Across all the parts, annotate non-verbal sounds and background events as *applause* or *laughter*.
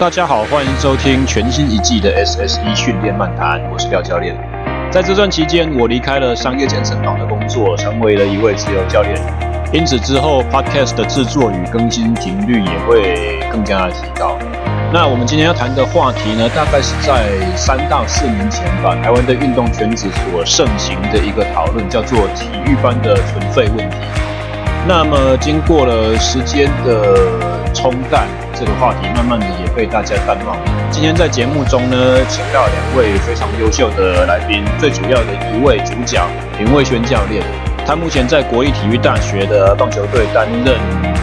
大家好，欢迎收听全新一季的 SSE 训练漫谈，我是廖教练。在这段期间，我离开了商业健身房的工作，成为了一位自由教练。因此之后，Podcast 的制作与更新频率也会更加的提高。那我们今天要谈的话题呢，大概是在三到四年前吧，台湾的运动圈子所盛行的一个讨论，叫做体育班的存废问题。那么经过了时间的冲淡。这个话题慢慢的也被大家淡忘。今天在节目中呢，请到两位非常优秀的来宾，最主要的一位主角林魏轩教练，他目前在国立体育大学的棒球队担任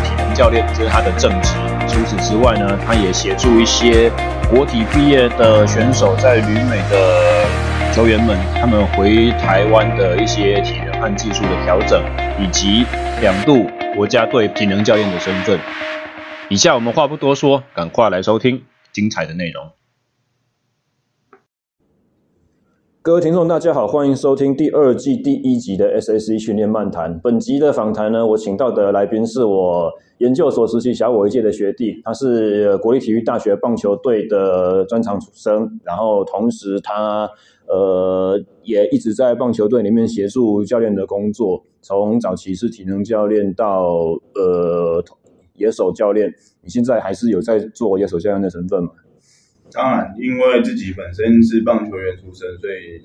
体能教练，这是他的正职。除此之外呢，他也协助一些国体毕业的选手，在旅美的球员们，他们回台湾的一些体能和技术的调整，以及两度国家队体能教练的身份。以下我们话不多说，赶快来收听精彩的内容。各位听众，大家好，欢迎收听第二季第一集的 SSE 训练漫谈。本集的访谈呢，我请到的来宾是我研究所实习小我一届的学弟，他是国立体育大学棒球队的专长出身，然后同时他呃也一直在棒球队里面协助教练的工作，从早期是体能教练到呃。野手教练，你现在还是有在做野手教练的身份吗？当然，因为自己本身是棒球员出身，所以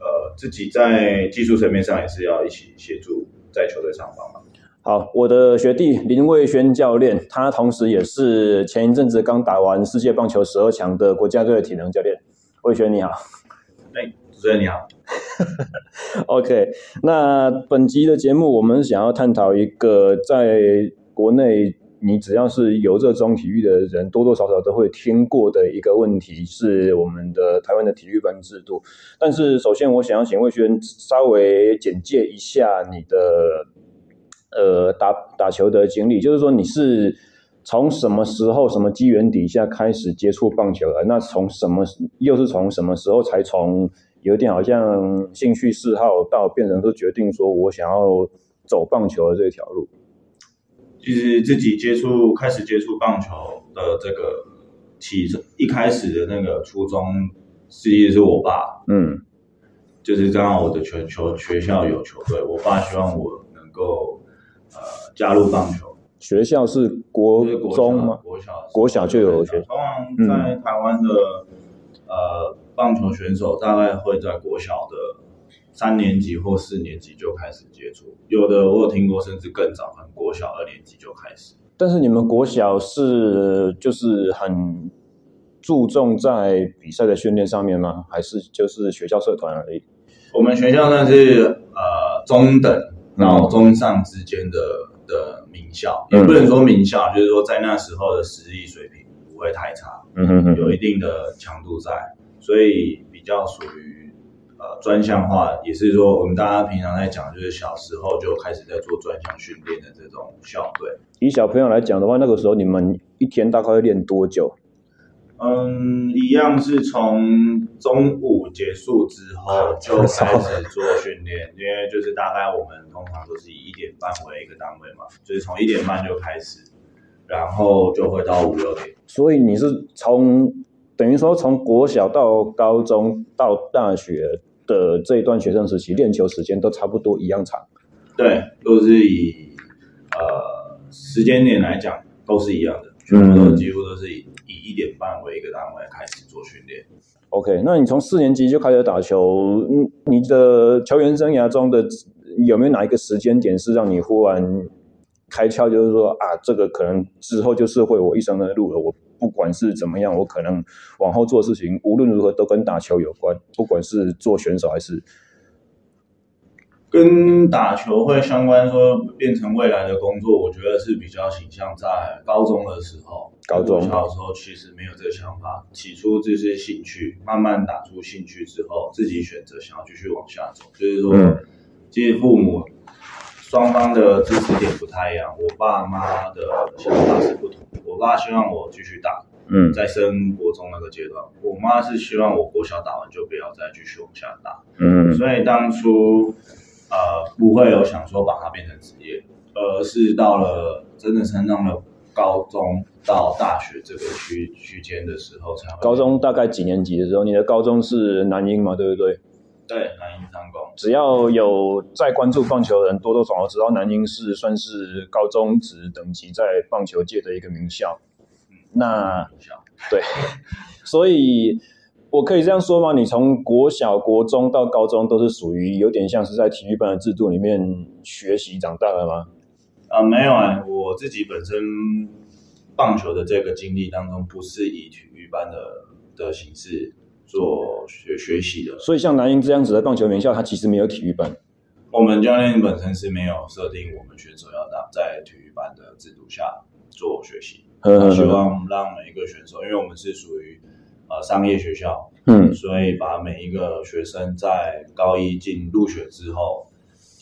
呃，自己在技术层面上也是要一起协助在球队上帮忙。好，我的学弟林卫轩教练，他同时也是前一阵子刚打完世界棒球十二强的国家队的体能教练。卫轩你好，哎，主持人你好。*laughs* OK，那本集的节目我们想要探讨一个在国内。你只要是有热衷体育的人，多多少少都会听过的一个问题，是我们的台湾的体育班制度。但是，首先我想要请魏轩稍微简介一下你的呃打打球的经历，就是说你是从什么时候、什么机缘底下开始接触棒球的？那从什么又是从什么时候才从有点好像兴趣嗜好到变成说决定说我想要走棒球的这条路？其实自己接触开始接触棒球的这个起一开始的那个初衷，实际是我爸，嗯，就是刚好我的全球学校有球队，我爸希望我能够呃加入棒球。学校是国中吗？国小，国小就有学校。通常在台湾的、嗯、呃棒球选手大概会在国小的。三年级或四年级就开始接触，有的我有听过，甚至更早，可能国小二年级就开始。但是你们国小是就是很注重在比赛的训练上面吗？还是就是学校社团而已？我们学校呢是呃中等，然后中上之间的的名校，嗯、也不能说名校，就是说在那时候的实力水平不会太差，嗯哼哼，有一定的强度在，所以比较属于。呃，专项化也是说，我们大家平常在讲，就是小时候就开始在做专项训练的这种校队。以小朋友来讲的话，那个时候你们一天大概会练多久？嗯，一样是从中午结束之后就开始做训练，因为就是大概我们通常都是以一点半为一个单位嘛，就是从一点半就开始，然后就会到五六点。所以你是从等于说从国小到高中到大学。的这一段学生时期练球时间都差不多一样长，对，都是以呃时间点来讲都是一样的，全部都几乎都是以以一点半为一个单位开始做训练。OK，那你从四年级就开始打球，嗯，你的球员生涯中的有没有哪一个时间点是让你忽然开窍，就是说啊，这个可能之后就是会我一生的路了，我。不管是怎么样，我可能往后做事情，无论如何都跟打球有关。不管是做选手还是跟打球会相关，说变成未来的工作，我觉得是比较倾向在高中的时候。高中小时候其实没有这个想法，起初就是兴趣，慢慢打出兴趣之后，自己选择想要继续往下走。就是说，嗯、其实父母双方的支持点不太一样，我爸妈的想法是不同。我爸希望我继续打，嗯，在升国中那个阶段，我妈是希望我国小打完就不要再继续往下打，嗯，所以当初呃不会有想说把它变成职业，而是到了真的升上了高中到大学这个区区间的时候才会。高中大概几年级的时候？你的高中是南英嘛？对不对？对，南英商工。只要有在关注棒球的人，多多少少知道南京市算是高中职等级在棒球界的一个名校。嗯，那对，*laughs* 所以我可以这样说吗？你从国小、国中到高中都是属于有点像是在体育班的制度里面学习长大的吗？啊，没有啊，我自己本身棒球的这个经历当中，不是以体育班的的形式做学学习的。所以像南英这样子的棒球名校，它其实没有体育班。我们教练本身是没有设定我们选手要当在体育班的制度下做学习，希望让每一个选手，因为我们是属于呃商业学校，嗯，所以把每一个学生在高一进入学之后。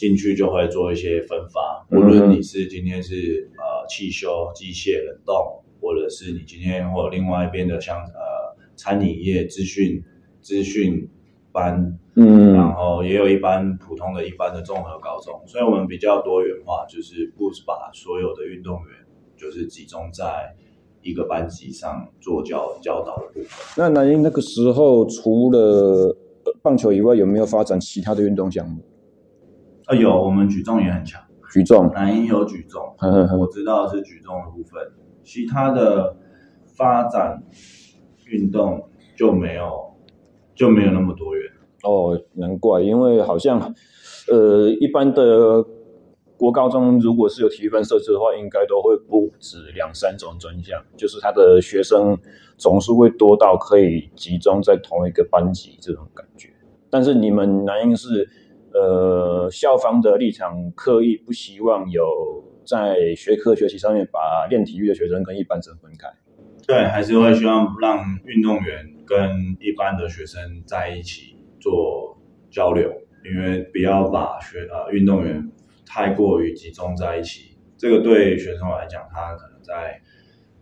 进去就会做一些分发，无论你是今天是呃汽修、机械、冷冻，或者是你今天或另外一边的像呃餐饮业、资讯资讯班，嗯，然后也有一般普通的一般的综合高中，所以我们比较多元化，就是不把所有的运动员就是集中在一个班级上做教教导的部分。那南英那个时候除了棒球以外，有没有发展其他的运动项目？啊，有，我们举重也很强。举重，南英有举重，呵呵呵，我知道是举重的部分，其他的发展运动就没有就没有那么多人。哦，难怪，因为好像呃，一般的国高中如果是有体育班设置的话，应该都会不止两三种专项，就是他的学生总数会多到可以集中在同一个班级这种感觉。但是你们南英是。呃，校方的立场刻意不希望有在学科学习上面把练体育的学生跟一般生分开。对，还是会希望让运动员跟一般的学生在一起做交流，因为不要把学呃运动员太过于集中在一起，这个对学生来讲，他可能在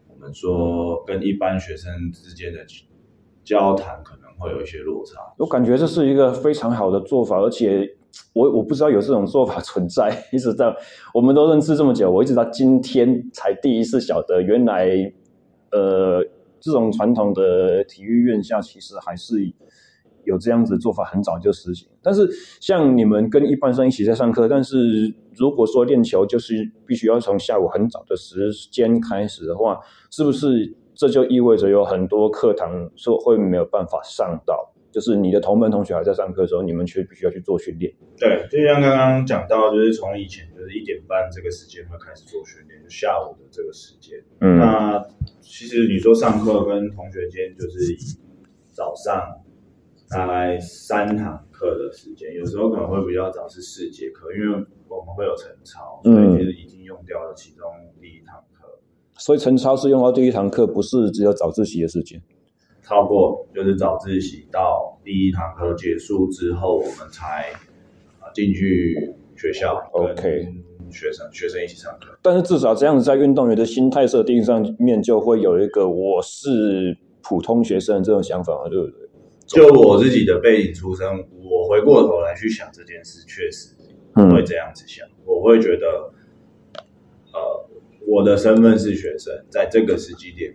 我们说跟一般学生之间的交谈可能会有一些落差。我感觉这是一个非常好的做法，而且。我我不知道有这种做法存在，*laughs* 一直到我们都认识这么久，我一直到今天才第一次晓得，原来呃这种传统的体育院校其实还是有这样子做法，很早就实行。但是像你们跟一般生一起在上课，但是如果说练球就是必须要从下午很早的时间开始的话，是不是这就意味着有很多课堂说会没有办法上到？就是你的同班同学还在上课的时候，你们却必须要去做训练。对，就像刚刚讲到，就是从以前就是一点半这个时间会开始做训练，就下午的这个时间。嗯，那其实你说上课跟同学间就是早上大概三堂课的时间，有时候可能会比较早是四节课，因为我们会有晨操，所以其实已经用掉了其中第一堂课。嗯，所以晨操是用到第一堂课，不是只有早自习的时间。超过就是早自习到第一堂课结束之后，我们才啊进去学校，OK，学生学生一起上课。但是至少这样子，在运动员的心态设定上面，就会有一个我是普通学生这种想法嘛，对不对？就我自己的背景出身，我回过头来去想这件事，确实会这样子想。嗯、我会觉得，呃，我的身份是学生，在这个时机点。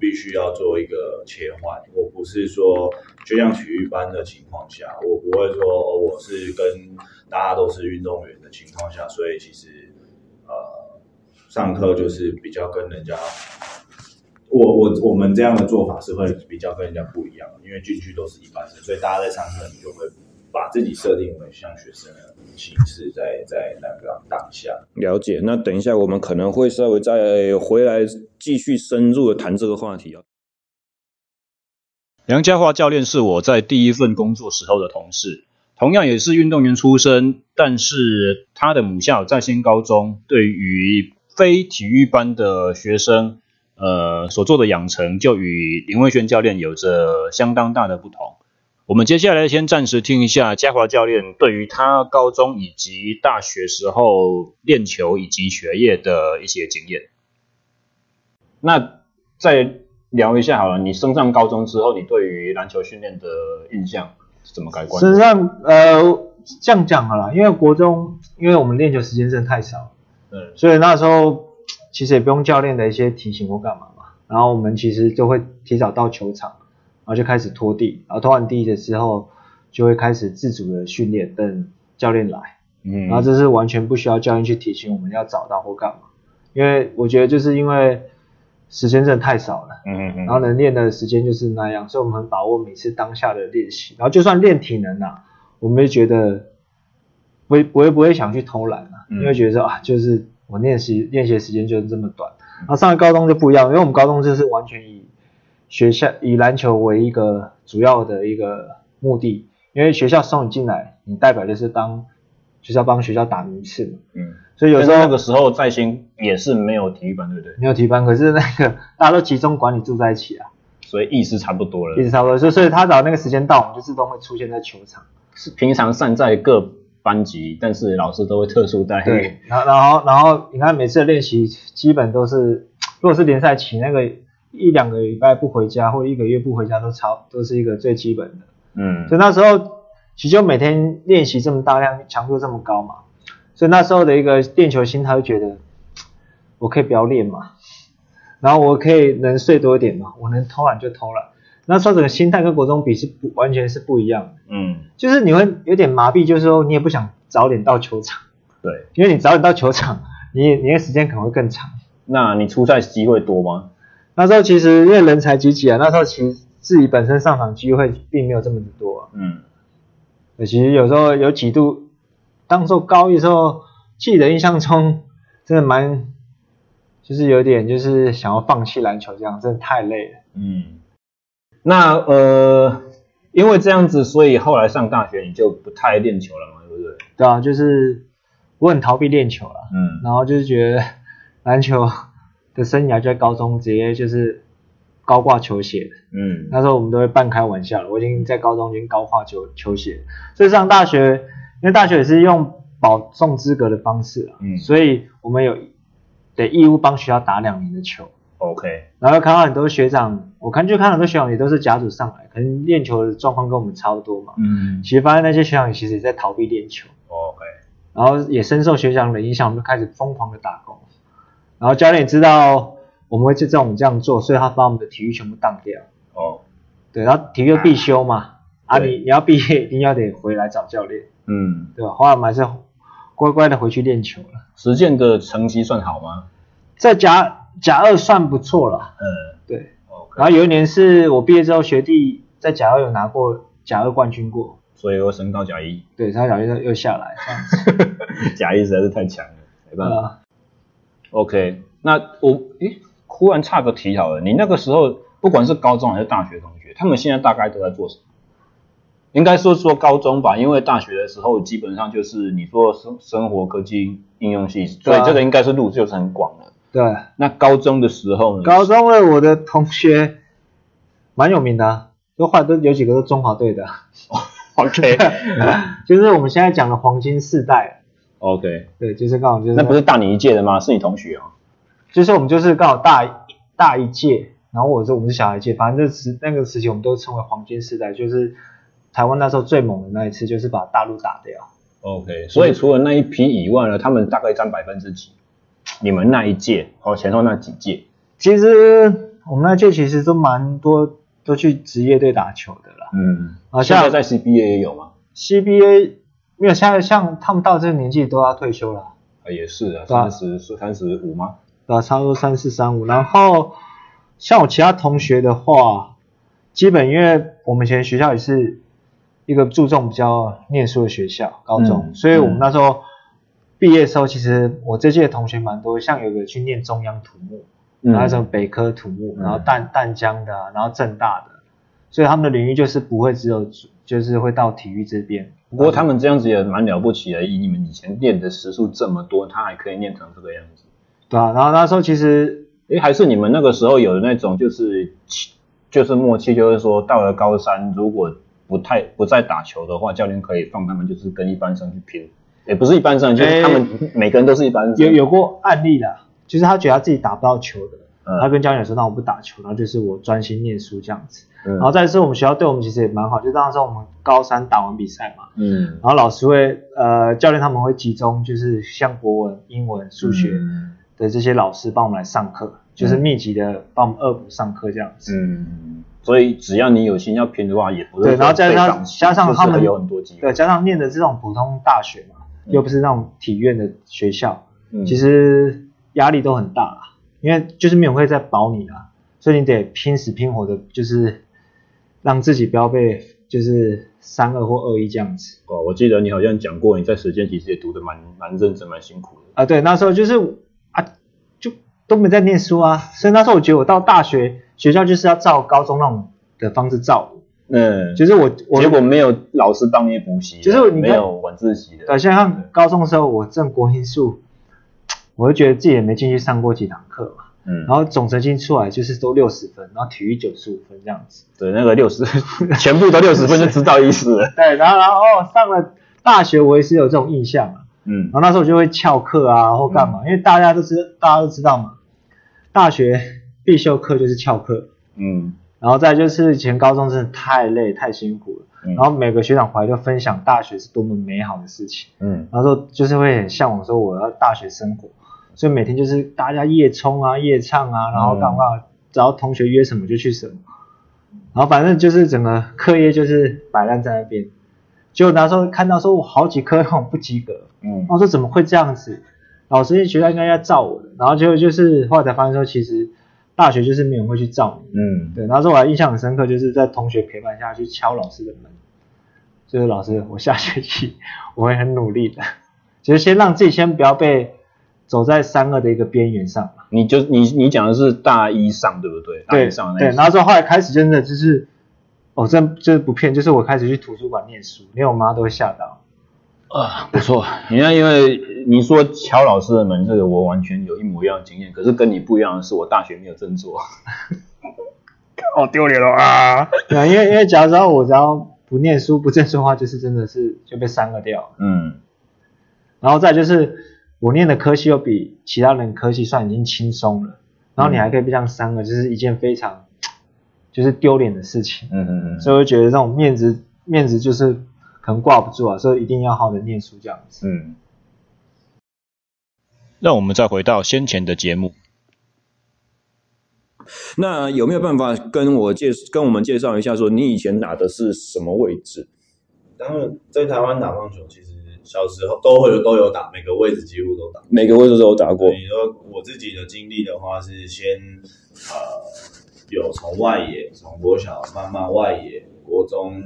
必须要做一个切换，我不是说就像体育班的情况下，我不会说哦，我是跟大家都是运动员的情况下，所以其实呃上课就是比较跟人家，我我我们这样的做法是会比较跟人家不一样，因为进去都是一般生，所以大家在上课你就会。把自己设定为像学生的形式在，在在那个当下了解。那等一下，我们可能会稍微再回来继续深入的谈这个话题啊。梁家华教练是我在第一份工作时候的同事，同样也是运动员出身，但是他的母校在新高中对于非体育班的学生，呃，所做的养成就与林慧轩教练有着相当大的不同。我们接下来先暂时听一下嘉华教练对于他高中以及大学时候练球以及学业的一些经验。那再聊一下好了，你升上高中之后，你对于篮球训练的印象是怎么改观？实际上，呃，这样讲好了，因为国中，因为我们练球时间真的太少，嗯，所以那时候其实也不用教练的一些提醒或干嘛嘛，然后我们其实就会提早到球场，然后就开始拖地，然后拖完地的时候就会开始自主的训练，等教练来，嗯，然后这是完全不需要教练去提醒我们要找到或干嘛，因为我觉得就是因为时间真的太少了，嗯嗯嗯，然后能练的时间就是那样，所以我们很把握每次当下的练习，然后就算练体能啊，我们也觉得。不会不会不会想去偷懒啊，因为觉得说啊，就是我练习练习的时间就是这么短。然后上了高中就不一样，因为我们高中就是完全以学校以篮球为一个主要的一个目的，因为学校送你进来，你代表就是当学校帮学校打名次嘛。嗯。所以有时候那个时候在新也是没有体育班，对不对？没有体育班，可是那个 *laughs* 大家都集中管理住在一起啊，所以意思差不多了。意思差不多，所以所以他找那个时间到，我们就自动会出现在球场。是平常散在各。班级，但是老师都会特殊待遇。对，然后然后然后你看每次的练习基本都是，如果是联赛期那个一两个礼拜不回家或者一个月不回家都超都是一个最基本的。嗯。所以那时候其实就每天练习这么大量，强度这么高嘛，所以那时候的一个练球心态会觉得，我可以不要练嘛，然后我可以能睡多一点嘛，我能偷懒就偷懒。那时候整个心态跟国中比是不完全是不一样的，嗯，就是你会有点麻痹，就是说你也不想早点到球场，对，因为你早点到球场，*laughs* 你你的时间可能会更长。那你出赛机会多吗？那时候其实因为人才济济啊，那时候其实自己本身上场机会并没有这么的多，嗯，其实有时候有几度，当时候高一的时候，记得印象中真的蛮，就是有点就是想要放弃篮球这样，真的太累了，嗯。那呃，因为这样子，所以后来上大学你就不太练球了嘛，对不对？对啊，就是我很逃避练球了，嗯，然后就是觉得篮球的生涯就在高中直接就是高挂球鞋，嗯，那时候我们都会半开玩笑了，我已经在高中已经高挂球球鞋，所以上大学，因为大学也是用保送资格的方式啊，嗯，所以我们有得义务帮学校打两年的球。OK，然后看到很多学长，我看就看很多学长也都是甲组上来，可能练球的状况跟我们差不多嘛。嗯，其实发现那些学长其实也在逃避练球。OK，然后也深受学长的影响，我们就开始疯狂的打工。然后教练也知道我们会就这种这样做，所以他把我们的体育全部当掉。哦，对，然后体育必修嘛，啊，啊你你要毕业一定要得回来找教练。嗯，对吧？后来我们还是乖乖的回去练球了。实践的成绩算好吗？在甲。甲二算不错了，嗯，对，okay. 然后有一年是我毕业之后，学弟在甲二有拿过甲二冠军过，所以又升到甲一，对，他甲一又又下来这样子，*laughs* 甲一实在是太强了，没办法。嗯、OK，那我诶，忽然岔个题好了，你那个时候不管是高中还是大学同学，他们现在大概都在做什么？应该说说高中吧，因为大学的时候基本上就是你说生生活科技应用系，所以这个应该是路就是很广的。对，那高中的时候呢？高中的我的同学蛮有名的啊，都后来都有几个都中华队的。*laughs* OK，*laughs* 就是我们现在讲的黄金世代。OK，对，就是刚好就是。那不是大你一届的吗？是你同学哦。就是我们就是刚好大大一届，然后我说我们是小一届，反正这时那个时期我们都称为黄金时代，就是台湾那时候最猛的那一次，就是把大陆打掉。OK，所以除了那一批以外呢，他们大概占百分之几？你们那一届哦，前后那几届，其实我们那届其实都蛮多，都去职业队打球的啦。嗯，啊，现在在 CBA 也有吗？CBA 没有，现在像他们到这个年纪都要退休了。啊，也是啊，三十三十五吗？对啊，差不多三四三五。然后像我其他同学的话，基本因为我们以前学校也是一个注重比较念书的学校，高中，嗯、所以我们那时候。嗯毕业的时候，其实我这届同学蛮多，像有个去念中央土木，嗯、然后什么北科土木，然后淡淡江的，然后政大的，所以他们的领域就是不会只有，就是会到体育这边。不过他们这样子也蛮了不起的，以你们以前练的时数这么多，他还可以练成这个样子。对啊，然后那时候其实，诶，还是你们那个时候有的那种，就是就是默契，就是说到了高三，如果不太不再打球的话，教练可以放他们就是跟一般生去拼。也不是一般生，就是他们每个人都是一般生。有有过案例的，就是他觉得他自己打不到球的，嗯、他跟教练说：“那我不打球，然后就是我专心念书这样子。嗯”然后再是我们学校对我们其实也蛮好，就当时我们高三打完比赛嘛，嗯，然后老师会呃教练他们会集中就是像国文、英文、数学的这些老师帮我们来上课，就是密集的帮我们恶补上课这样子。嗯，所以只要你有心要拼的话，也不是对，然后加上加上他们有很多机会，对，加上念的这种普通大学嘛，嗯、又不是那种体院的学校，嗯、其实压力都很大啦，因为就是没有会在保你啦，所以你得拼死拼活的，就是让自己不要被就是。三二或二一这样子哦，我记得你好像讲过，你在实践其实也读得蛮蛮认真、蛮辛苦的啊。对，那时候就是都没在念书啊，所以那时候我觉得我到大学学校就是要照高中那种的方式照。嗯，就是我我结果没有老师帮你补习，就是你没有晚自习的。对，像高中的时候我正国英数，我就觉得自己也没进去上过几堂课嘛。嗯，然后总成绩出来就是都六十分，然后体育九十五分这样子。对，那个六十，*laughs* 全部都六十分就知道意思了。*laughs* 对，然后然后哦，上了大学我也是有这种印象啊。嗯，然后那时候我就会翘课啊或干嘛，嗯、因为大家都知大家都知道嘛，大学必修课就是翘课。嗯，然后再就是以前高中真的太累太辛苦了，嗯、然后每个学长回来就分享大学是多么美好的事情。嗯，然后说就是会很向往说我要大学生活。所以每天就是大家夜冲啊、夜唱啊，然后干嘛，只要同学约什么就去什么，然后反正就是整个课业就是摆烂在那边。结果那时候看到说我好几科那种不及格，嗯，我说怎么会这样子？老师学校应该要照我的，然后结果就是后来才发现说，其实大学就是没有人会去照你，嗯，对。然后说我还印象很深刻，就是在同学陪伴下去敲老师的门，就是老师，我下学期我会很努力的，就是先让自己先不要被。走在三二的一个边缘上，你就你你讲的是大一上对不对？大一上对，对，然后之后后来开始真的就是，哦，真就是不骗，就是我开始去图书馆念书，连我妈都会吓到。啊，不错，你看，因为你说乔老师的门，这个我完全有一模一样的经验，可是跟你不一样的是，我大学没有振作，好 *laughs* 丢脸了啊！对啊，因为因为假如说我只要不念书不振作的话，就是真的是就被删了掉。嗯，然后再就是。我念的科系又比其他人科系算已经轻松了，然后你还可以被这样删了，就是一件非常就是丢脸的事情。嗯嗯嗯。所以我觉得这种面子面子就是可能挂不住啊，所以一定要好好的念书这样子。嗯。让我们再回到先前的节目。那有没有办法跟我介跟我们介绍一下，说你以前打的是什么位置？当然，在台湾打棒球其实。小时候都会有都有打，每个位置几乎都打，每个位置都有打过。你说我自己的经历的话，是先呃有从外野，从国小慢慢外野，国中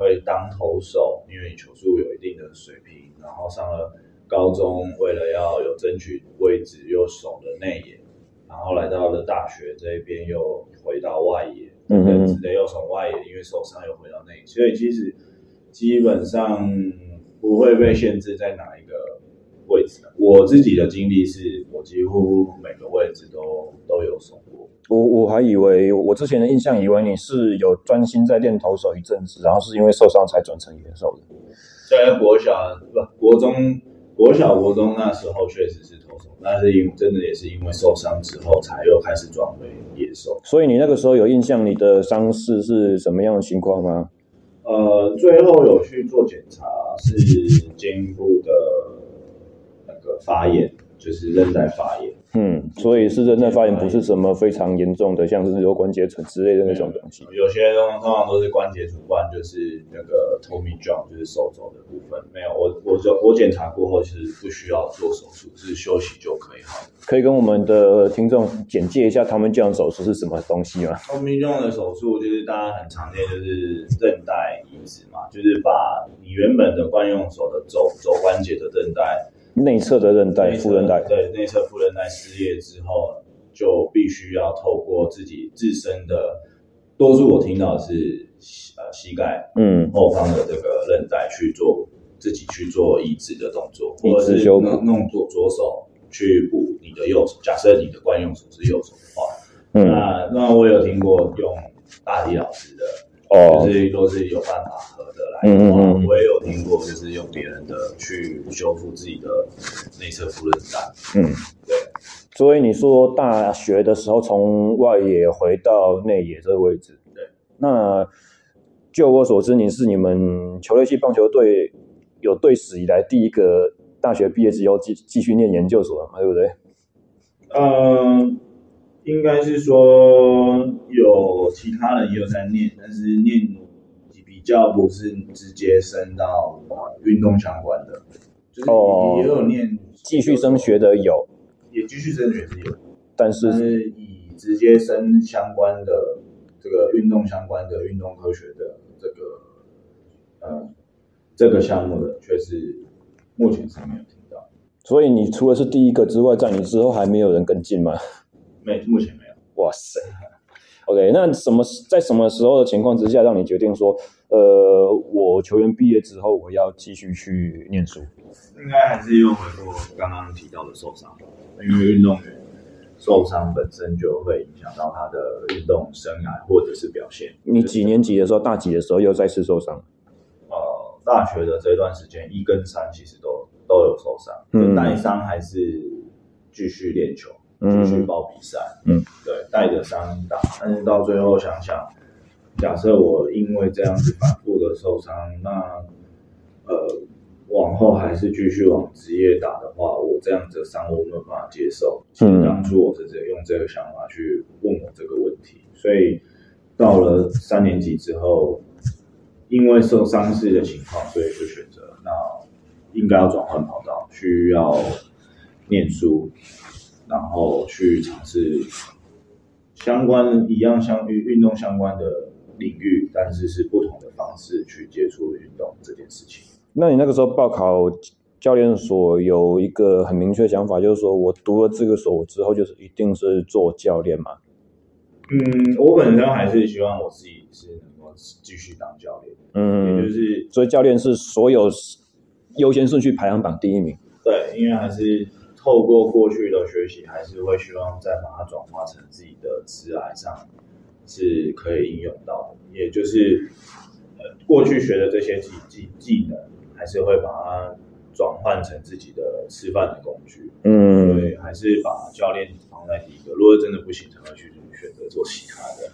会当投手，因为你球速有一定的水平，然后上了高中，为了要有争取位置，又守了内野，然后来到了大学这边又回到外野，嗯嗯，只得又从外野，因为受伤又回到内野，所以其实基本上。不会被限制在哪一个位置。我自己的经历是，我几乎每个位置都都有守过。我我还以为我之前的印象以为你是有专心在练投手一阵子，然后是因为受伤才转成野手的。在国小不国中国小国中那时候确实是投手，但是因真的也是因为受伤之后才又开始转为野手。所以你那个时候有印象你的伤势是什么样的情况吗？呃，最后有去做检查，是肩部的那个发炎，就是韧带发炎。嗯，所以是韧带发炎，不是什么非常严重的，像是有关节层之类的那种东西。有些通通常都是关节主观，就是那个 Tommy John，就是手肘的部分。没有，我我就我检查过后是不需要做手术，是休息就可以好。可以跟我们的听众简介一下 Tommy John 手术是什么东西吗？Tommy John 的手术就是大家很常见，就是韧带移植嘛，就是把你原本的惯用手的肘肘关节的韧带。内侧的韧带、副韧带，对，内侧副韧带撕裂之后，就必须要透过自己自身的，多数我听到的是呃膝盖，嗯，后方的这个韧带去做自己去做移植的动作，或者是弄弄左左手去补你的右手。假设你的惯用手是右手的话，嗯，那那我有听过用大体老师的。哦，就是都是有办法合得来。嗯嗯嗯，我也有听过，就是用别人的去修复自己的内侧副韧带。嗯，对。所以你说大学的时候从外野回到内野这个位置，对。那就我所知，你是你们球类系棒球队有队史以来第一个大学毕业之后继继续念研究所的嘛，对不对？呃，应该是说有其他人也有在念，但是念比较不是直接升到运动相关的，就是也有念继续升学的有，也继续升学是有，但是，以直接升相关的这个运动相关的运动科学的这个呃这个项目的，却是目前是没有听到。所以你除了是第一个之外，在你之后还没有人跟进吗？没，目前没有。哇塞，OK，那什么在什么时候的情况之下，让你决定说，呃，我球员毕业之后，我要继续去念书？应该还是又回过刚刚提到的受伤，因为运动员受伤本身就会影响到他的运动生涯或者是表现。你几年级的时候，大几的时候又再次受伤？呃，大学的这段时间，一跟三其实都。都有受伤，嗯，带伤还是继续练球，继、嗯、续报比赛，嗯，对，带着伤打，但是到最后想想，假设我因为这样子反复的受伤，那呃，往后还是继续往职业打的话，我这样子的伤我没有办法接受。其实当初我是直接用这个想法去问我这个问题，所以到了三年级之后，因为受伤势的情况，所以就选择那。应该要转换跑道，需要念书，然后去尝试相关一样相与运动相关的领域，但是是不同的方式去接触运动这件事情。那你那个时候报考教练所有一个很明确的想法，就是说我读了这个所之后，就是一定是做教练嘛？嗯，我本身还是希望我自己是能够继续当教练，嗯，也就是所以教练是所有。优先顺序排行榜第一名。对，因为还是透过过去的学习，还是会希望再把它转化成自己的职涯上是可以应用到的。也就是呃，过去学的这些技技技能，还是会把它转换成自己的吃饭的工具。嗯，所以还是把教练放在第一个。如果真的不行，才会去选择做其他的。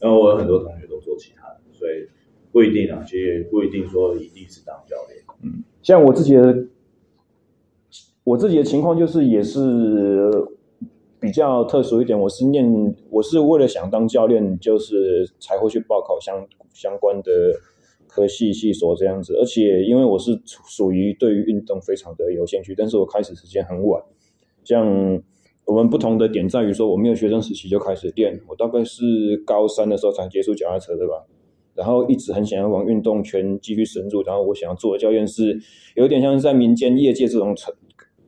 然后我有很多同学都做其他的，所以不一定啊，其实也不一定说一定是当教练。嗯，像我自己的，我自己的情况就是也是比较特殊一点。我是念，我是为了想当教练，就是才会去报考相相关的科系系所这样子。而且因为我是属于对于运动非常的有兴趣，但是我开始时间很晚。像我们不同的点在于说，我没有学生时期就开始练，我大概是高三的时候才接触脚踏车，对吧？然后一直很想要往运动圈继续深入，然后我想要做的教练是有点像是在民间业界这种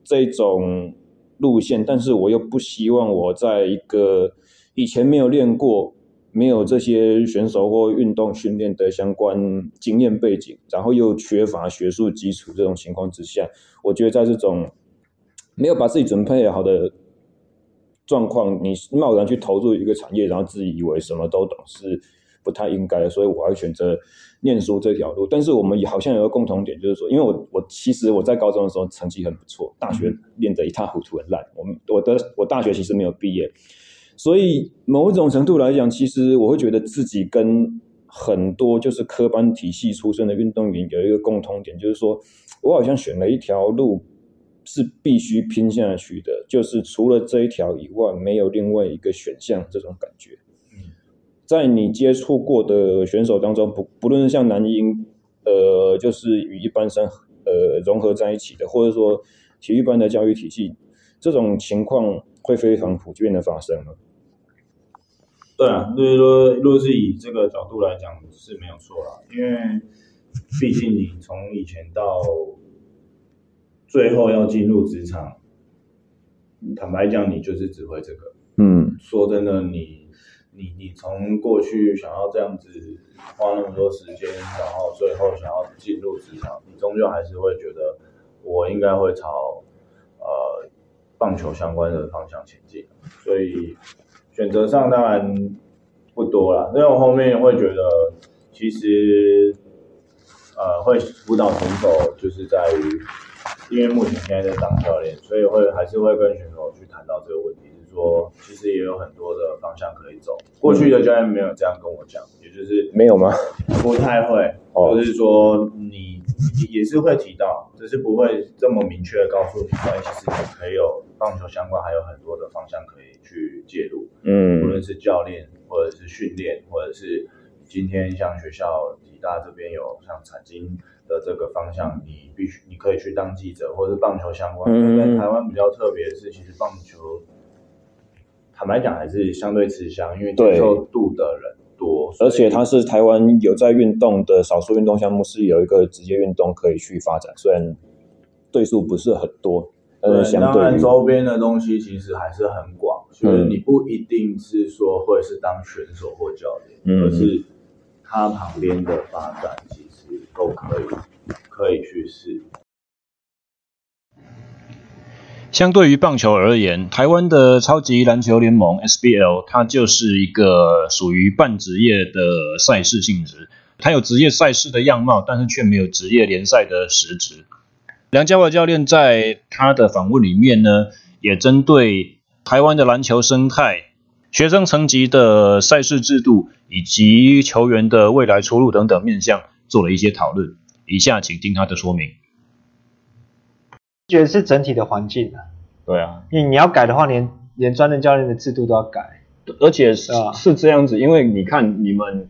这种路线，但是我又不希望我在一个以前没有练过、没有这些选手或运动训练的相关经验背景，然后又缺乏学术基础这种情况之下，我觉得在这种没有把自己准备好的状况，你贸然去投入一个产业，然后自以为什么都懂是。不太应该的，所以我还选择念书这条路。但是我们也好像有个共同点，就是说，因为我我其实我在高中的时候成绩很不错，大学练得一塌糊涂，很烂。我我的我大学其实没有毕业，所以某一种程度来讲，其实我会觉得自己跟很多就是科班体系出身的运动员有一个共通点，就是说我好像选了一条路是必须拼下去的，就是除了这一条以外，没有另外一个选项，这种感觉。在你接触过的选手当中，不不论是像男婴，呃，就是与一般生呃融合在一起的，或者说体育班的教育体系，这种情况会非常普遍的发生吗？对啊，就是说，如果是以这个角度来讲是没有错啦，因为毕竟你从以前到最后要进入职场，坦白讲，你就是只会这个。嗯，说真的，你。你你从过去想要这样子花那么多时间，然后最后想要进入职场，你终究还是会觉得我应该会朝呃棒球相关的方向前进，所以选择上当然不多了。那我后面会觉得，其实呃会辅导选手就是在于，因为目前现在在当教练，所以会还是会跟选手去谈到这个问题。说其实也有很多的方向可以走，过去的教练没有这样跟我讲，也就是没有吗？不太会，就、哦、是说你也也是会提到，只是不会这么明确的告诉你，但其实你可以有棒球相关还有很多的方向可以去介入，嗯，无论是教练或者是训练，或者是今天像学校体大这边有像财经的这个方向，你必须你可以去当记者，或者是棒球相关。嗯，在台湾比较特别的是，其实棒球坦白讲还是相对吃香，因为接受度的人。多，而且它是台湾有在运动的少数运动项目，是有一个职业运动可以去发展，虽然对数不是很多，但是相对于周边的东西其实还是很广，就是你不一定是说会是当选手或教练，嗯，而是他旁边的发展其实都可以可以去试。相对于棒球而言，台湾的超级篮球联盟 SBL，它就是一个属于半职业的赛事性质。它有职业赛事的样貌，但是却没有职业联赛的实质。梁家华教练在他的访问里面呢，也针对台湾的篮球生态、学生层级的赛事制度以及球员的未来出路等等面向做了一些讨论。以下请听他的说明。觉得是整体的环境啊，对啊，因为你要改的话，连连专任教练的制度都要改，而且是是这样子，因为你看你们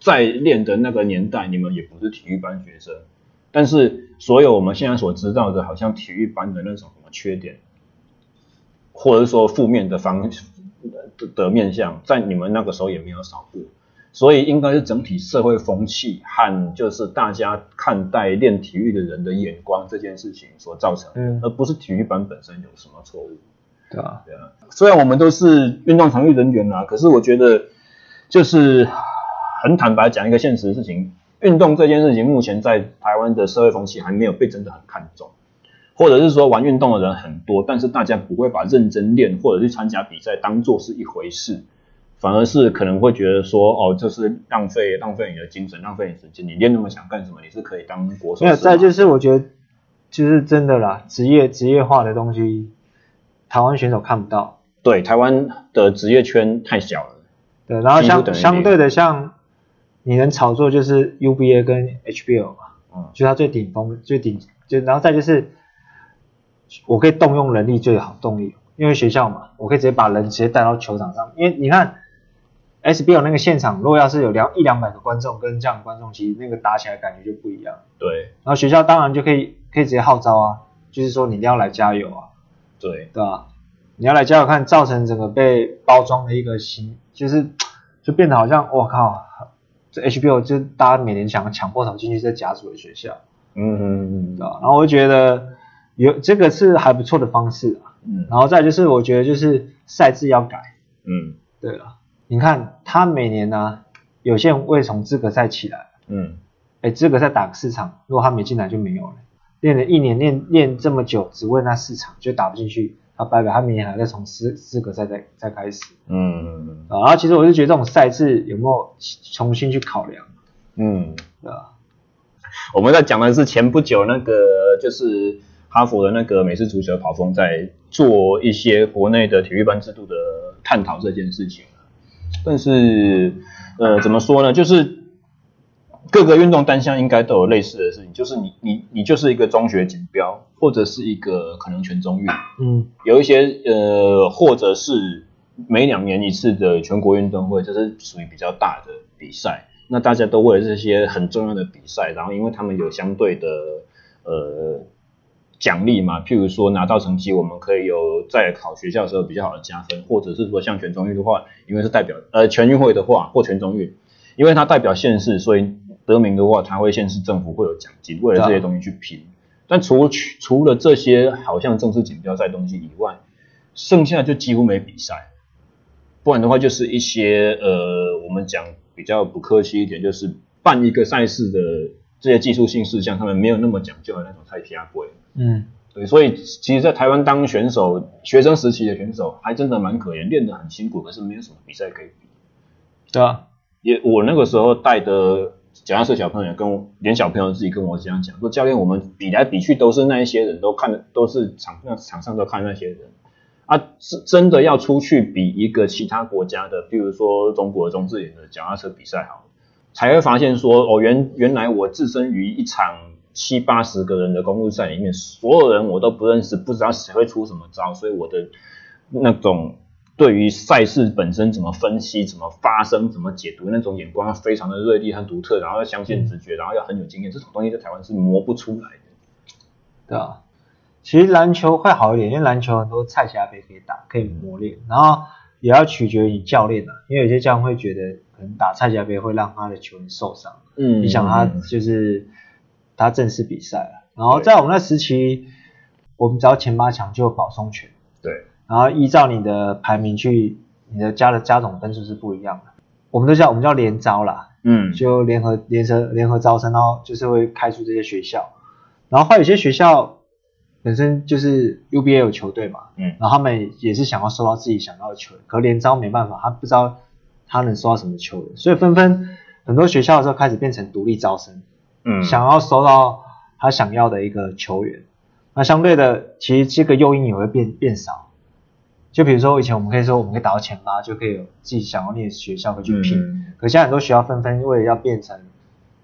在练的那个年代，你们也不是体育班学生，但是所有我们现在所知道的，好像体育班的那种什么缺点，或者说负面的方的的面相，在你们那个时候也没有少过。所以应该是整体社会风气和就是大家看待练体育的人的眼光这件事情所造成的，嗯，而不是体育班本身有什么错误。对啊，对啊。虽然我们都是运动场域人员啦，可是我觉得就是很坦白讲一个现实的事情，运动这件事情目前在台湾的社会风气还没有被真的很看重，或者是说玩运动的人很多，但是大家不会把认真练或者去参加比赛当做是一回事。反而是可能会觉得说，哦，这是浪费浪费你的精神，浪费你时间。你练那么想干什么？你是可以当国手。没有，再就是我觉得，就是真的啦，职业职业化的东西，台湾选手看不到。对，台湾的职业圈太小了。对，然后相相对的，像你能炒作就是 UBA 跟 HBL 嘛，嗯，就它最顶峰最顶，就然后再就是，我可以动用人力最好动力，因为学校嘛，我可以直接把人直接带到球场上，因为你看。SBL 那个现场，如果要是有两一两百个观众跟这样的观众，其实那个打起来感觉就不一样。对。然后学校当然就可以可以直接号召啊，就是说你一定要来加油啊。对。对吧？你要来加油看，造成整个被包装的一个形，就是就变得好像我靠，这 HBL 就大家每年想抢破头进去这甲组的学校。嗯嗯嗯。对吧？然后我就觉得有这个是还不错的方式啊。嗯。然后再就是我觉得就是赛制要改。嗯。对了。你看他每年呢、啊，有些人会从资格赛起来，嗯，哎，资格赛打个四场，如果他没进来就没有了。练了一年，练练这么久，只为那四场就打不进去，他拜拜，他明年还在从资资格赛再再开始，嗯。然后其实我就觉得这种赛制有没有重新去考量，嗯，对吧？我们在讲的是前不久那个就是哈佛的那个美式足球跑锋在做一些国内的体育班制度的探讨这件事情。但是，呃，怎么说呢？就是各个运动单项应该都有类似的事情，就是你你你就是一个中学锦标，或者是一个可能全中运，嗯，有一些呃，或者是每两年一次的全国运动会，这是属于比较大的比赛。那大家都为了这些很重要的比赛，然后因为他们有相对的呃。奖励嘛，譬如说拿到成绩，我们可以有在考学校的时候比较好的加分，或者是说像全中运的话，因为是代表呃全运会的话或全中运，因为它代表县市，所以得名的话，它会县市政府会有奖金，为了这些东西去拼。但除除了这些好像正式锦标赛东西以外，剩下就几乎没比赛，不然的话就是一些呃我们讲比较不客气一点，就是办一个赛事的这些技术性事项，他们没有那么讲究的那种菜皮阿贵。嗯，对，所以其实，在台湾当选手，学生时期的选手还真的蛮可怜，练得很辛苦，可是没有什么比赛可以比。对啊，也我那个时候带的脚踏车小朋友跟我，连小朋友自己跟我这样讲，说教练，我们比来比去都是那一些人都看的，都是场那场上都看那些人啊，是真的要出去比一个其他国家的，比如说中国的中字脸的脚踏车比赛好，才会发现说，哦，原原来我置身于一场。七八十个人的公路赛里面，所有人我都不认识，不知道谁会出什么招，所以我的那种对于赛事本身怎么分析、怎么发生、怎么解读那种眼光非常的锐利和独特，然后要相信直觉，然后要很有经验，这种东西在台湾是磨不出来的。对啊，其实篮球会好一点，因为篮球很多菜夹杯可以打，可以磨练，然后也要取决于教练啊，因为有些教练会觉得可能打菜夹杯会让他的球员受伤，嗯，你想他就是。他正式比赛了，然后在我们那时期，我们只要前八强就有保送权。对，然后依照你的排名去，你的加的加总分数是不一样的。我们都叫我们叫联招啦，嗯，就联合联合联合招生，然后就是会开出这些学校，然后还有一些学校本身就是 UBA 有球队嘛，嗯，然后他们也是想要收到自己想要的球员，可联招没办法，他不知道他能收到什么球员，所以纷纷很多学校的时候开始变成独立招生。嗯，想要收到他想要的一个球员，那相对的，其实这个诱因也会变变少。就比如说以前我们可以说我们可以打到前八，就可以有自己想要念的学校可以去拼。嗯、可现在很多学校纷纷为了要变成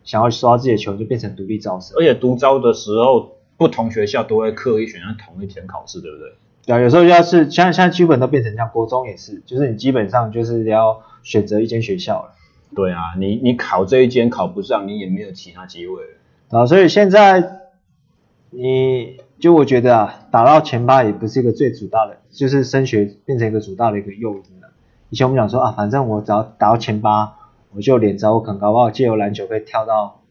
想要收到自己的球员，就变成独立招生。而且独招的时候，不同学校都会刻意选择同一天考试，对不对？对啊，有时候要是现在现在基本都变成这样，国中也是，就是你基本上就是要选择一间学校了。对啊，你你考这一间考不上，你也没有其他机会了啊。所以现在你就我觉得啊，打到前八也不是一个最主要的，就是升学变成一个主要的一个诱因了。以前我们讲说啊，反正我只要打到前八，我就连招，我可能搞不好借由篮球可以跳到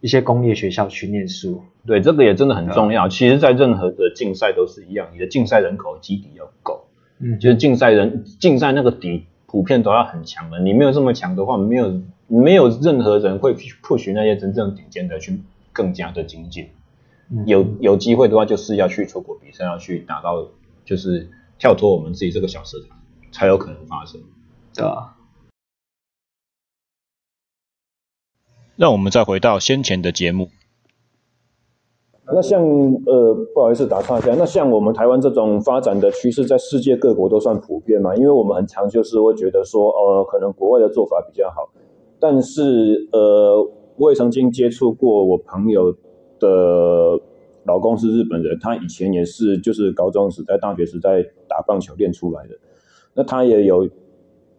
一些公立学校去念书。对，这个也真的很重要。啊、其实，在任何的竞赛都是一样，你的竞赛人口基底要够，嗯，就是竞赛人竞赛那个底。普遍都要很强的，你没有这么强的话，没有没有任何人会去 push 那些真正顶尖的去更加的精进。嗯、有有机会的话，就是要去出国比赛，要去达到就是跳脱我们自己这个小市场，才有可能发生。对啊。让我们再回到先前的节目。那像呃，不好意思打岔一下，那像我们台湾这种发展的趋势，在世界各国都算普遍嘛？因为我们很常就是会觉得说，呃，可能国外的做法比较好。但是呃，我也曾经接触过我朋友的老公是日本人，他以前也是就是高中时代、大学时代打棒球练出来的。那他也有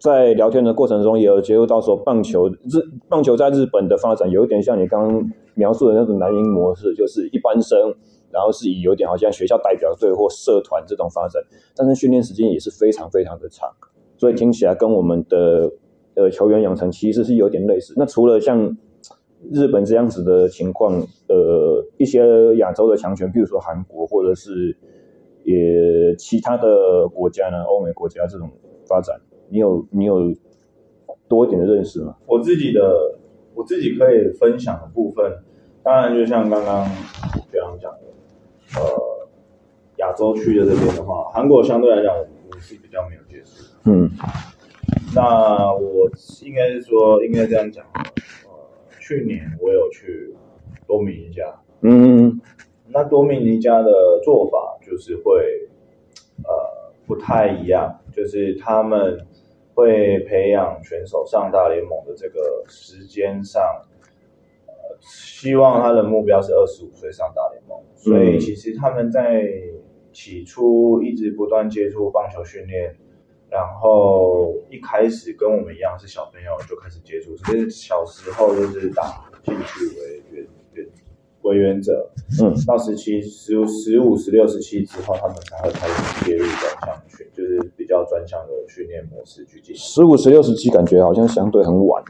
在聊天的过程中也有接触到说，棒球日棒球在日本的发展有一点像你刚刚。描述的那种蓝鹰模式，就是一般生，然后是以有点好像学校代表队或社团这种发展，但是训练时间也是非常非常的长，所以听起来跟我们的呃球员养成其实是有点类似。那除了像日本这样子的情况，呃，一些亚洲的强权，比如说韩国或者是也其他的国家呢，欧美国家这种发展，你有你有多一点的认识吗？我自己的。我自己可以分享的部分，当然就像刚刚这样讲的，呃，亚洲区的这边的话，韩国相对来讲我是比较没有接触。嗯，那我应该是说，应该这样讲，呃，去年我有去多米尼加，嗯，那多米尼加的做法就是会，呃，不太一样，就是他们。会培养选手上大联盟的这个时间上，呃，希望他的目标是二十五岁上大联盟。所以其实他们在起初一直不断接触棒球训练，然后一开始跟我们一样是小朋友就开始接触，只是小时候就是打兴趣为为原则。嗯，到十七、十五、十五、十六、十七之后，他们才会开始介入专项训，就是。比较专项的训练模式去进行。十五、十六、十七，感觉好像相对很晚。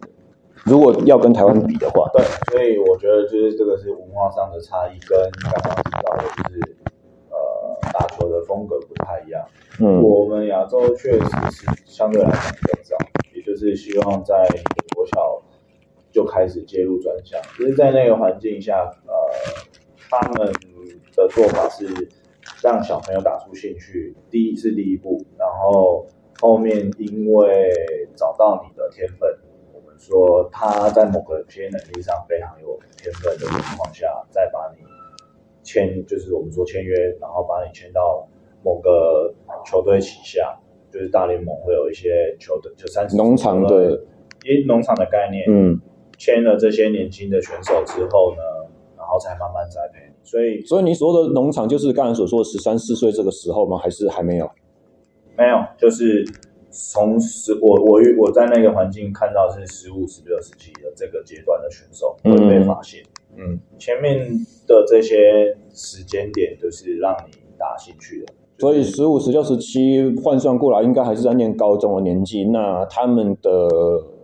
如果要跟台湾比的话，对，所以我觉得就是这个是文化上的差异，跟刚刚提到的就是呃打球的风格不太一样。嗯，我们亚洲确实是相对来讲比较早，也就是希望在国小就开始介入专项，其实在那个环境下，呃，他们的做法是。让小朋友打出兴趣，第一是第一步，然后后面因为找到你的天分，我们说他在某个些能力上非常有天分的情况下，再把你签，就是我们说签约，然后把你签到某个球队旗下，就是大联盟会有一些球队，就三十农场的，因农场的概念，嗯，签了这些年轻的选手之后呢，然后才慢慢栽培。所以，所以你所说的农场就是刚才所说的十三四岁这个时候吗？还是还没有？没有，就是从十我我我在那个环境看到是十五、十六、十七的这个阶段的选手会被发现。嗯，嗯前面的这些时间点就是让你打兴趣的。所以十五、十六、十七换算过来，应该还是在念高中的年纪。那他们的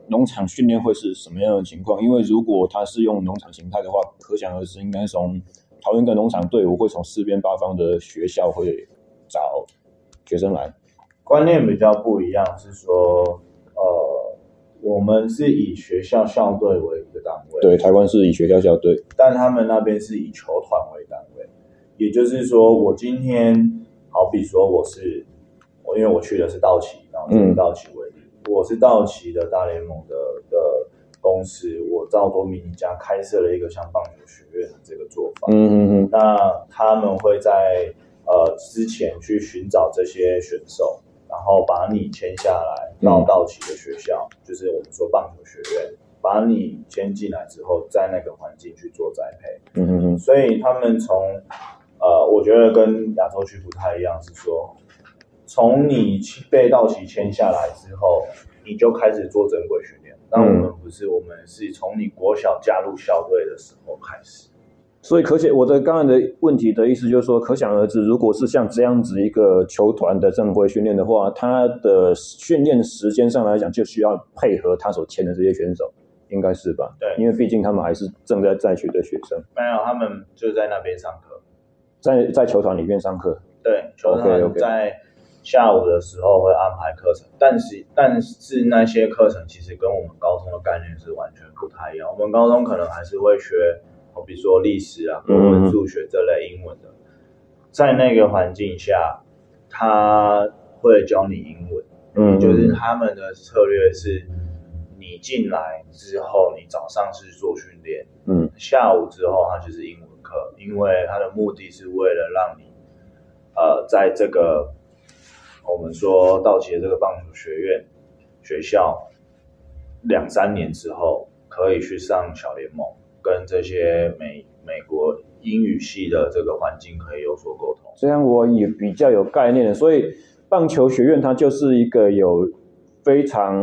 农场训练会是什么样的情况？因为如果他是用农场形态的话，可想而知，应该从桃园的农场队伍会从四边八方的学校会找学生来。观念比较不一样，是说，呃，我们是以学校校队为一个单位。对，台湾是以学校校队，但他们那边是以球团为单位。也就是说，我今天。好比说我是我，因为我去的是道奇，然后以道奇为，我是道奇的大联盟的的公司，我到多米尼加开设了一个像棒球学院的这个做法。嗯嗯嗯。那他们会在呃之前去寻找这些选手，然后把你签下来到道奇的学校，嗯、就是我们说棒球学院，把你签进来之后，在那个环境去做栽培。嗯嗯嗯。所以他们从呃，我觉得跟亚洲区不太一样，是说，从你被道奇签下来之后，你就开始做正规训练。但我们不是，我们是从你国小加入校队的时候开始。所以，可想我的刚才的问题的意思就是说，可想而知，如果是像这样子一个球团的正规训练的话，他的训练时间上来讲，就需要配合他所签的这些选手，应该是吧？对，因为毕竟他们还是正在在学的学生。没有，他们就在那边上课。在在球团里面上课，对，球团在下午的时候会安排课程，但是但是那些课程其实跟我们高中的概念是完全不太一样。我们高中可能还是会学，比如说历史啊、国文、数学这类英文的，在那个环境下，他会教你英文，嗯，就是他们的策略是，你进来之后，你早上是做训练，嗯，下午之后他就是英文课。因为他的目的是为了让你，呃，在这个我们说道奇的这个棒球学院学校两三年之后，可以去上小联盟，跟这些美美国英语系的这个环境可以有所沟通。虽然我也比较有概念，所以棒球学院它就是一个有。非常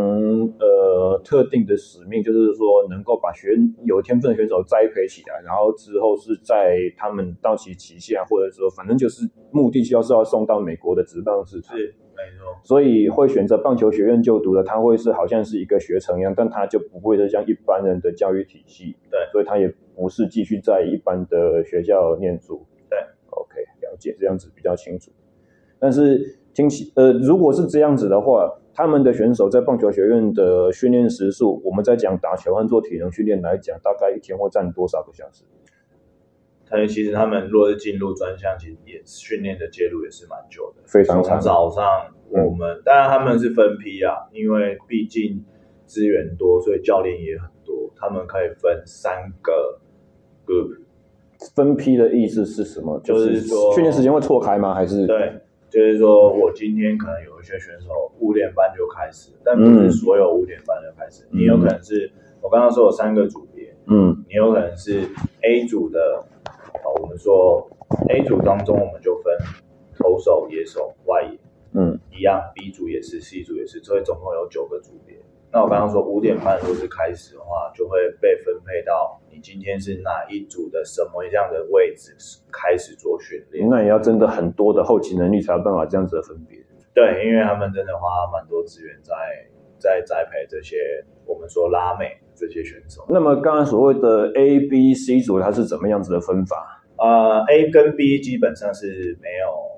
呃特定的使命，就是说能够把选有天分的选手栽培起来，然后之后是在他们到期期限，或者说反正就是目的就是要送到美国的职棒市场。是，没错。所以会选择棒球学院就读的，他会是好像是一个学程一样，但他就不会是像一般人的教育体系。对，所以他也不是继续在一般的学校念书。对，OK，了解，这样子比较清楚。但是听起呃，如果是这样子的话。他们的选手在棒球学院的训练时数，我们在讲打球和做体能训练来讲，大概一天会占多少个小时？他们其实他们若是进入专项，其实也训练的介入也是蛮久的，非常长。早上我们、嗯、当然他们是分批啊，因为毕竟资源多，所以教练也很多，他们可以分三个 group。分批的意思是什么？就是说训练时间会错开吗？还是对？就是说，我今天可能有一些选手五点半就开始，但不是所有五点半就开始。嗯、你有可能是我刚刚说有三个组别，嗯，你有可能是 A 组的，啊我们说 A 组当中我们就分投手、野手、外野，嗯，一样。B 组也是，C 组也是，所以总共有九个组别。那我刚刚说五点半如果是开始的话，就会被分配到你今天是哪一组的什么样的位置开始做训练。那也要真的很多的后勤能力才有办法这样子的分别。对，因为他们真的花蛮多资源在在栽培这些我们说拉美这些选手。那么刚刚所谓的 A、B、C 组它是怎么样子的分法？呃，A 跟 B 基本上是没有。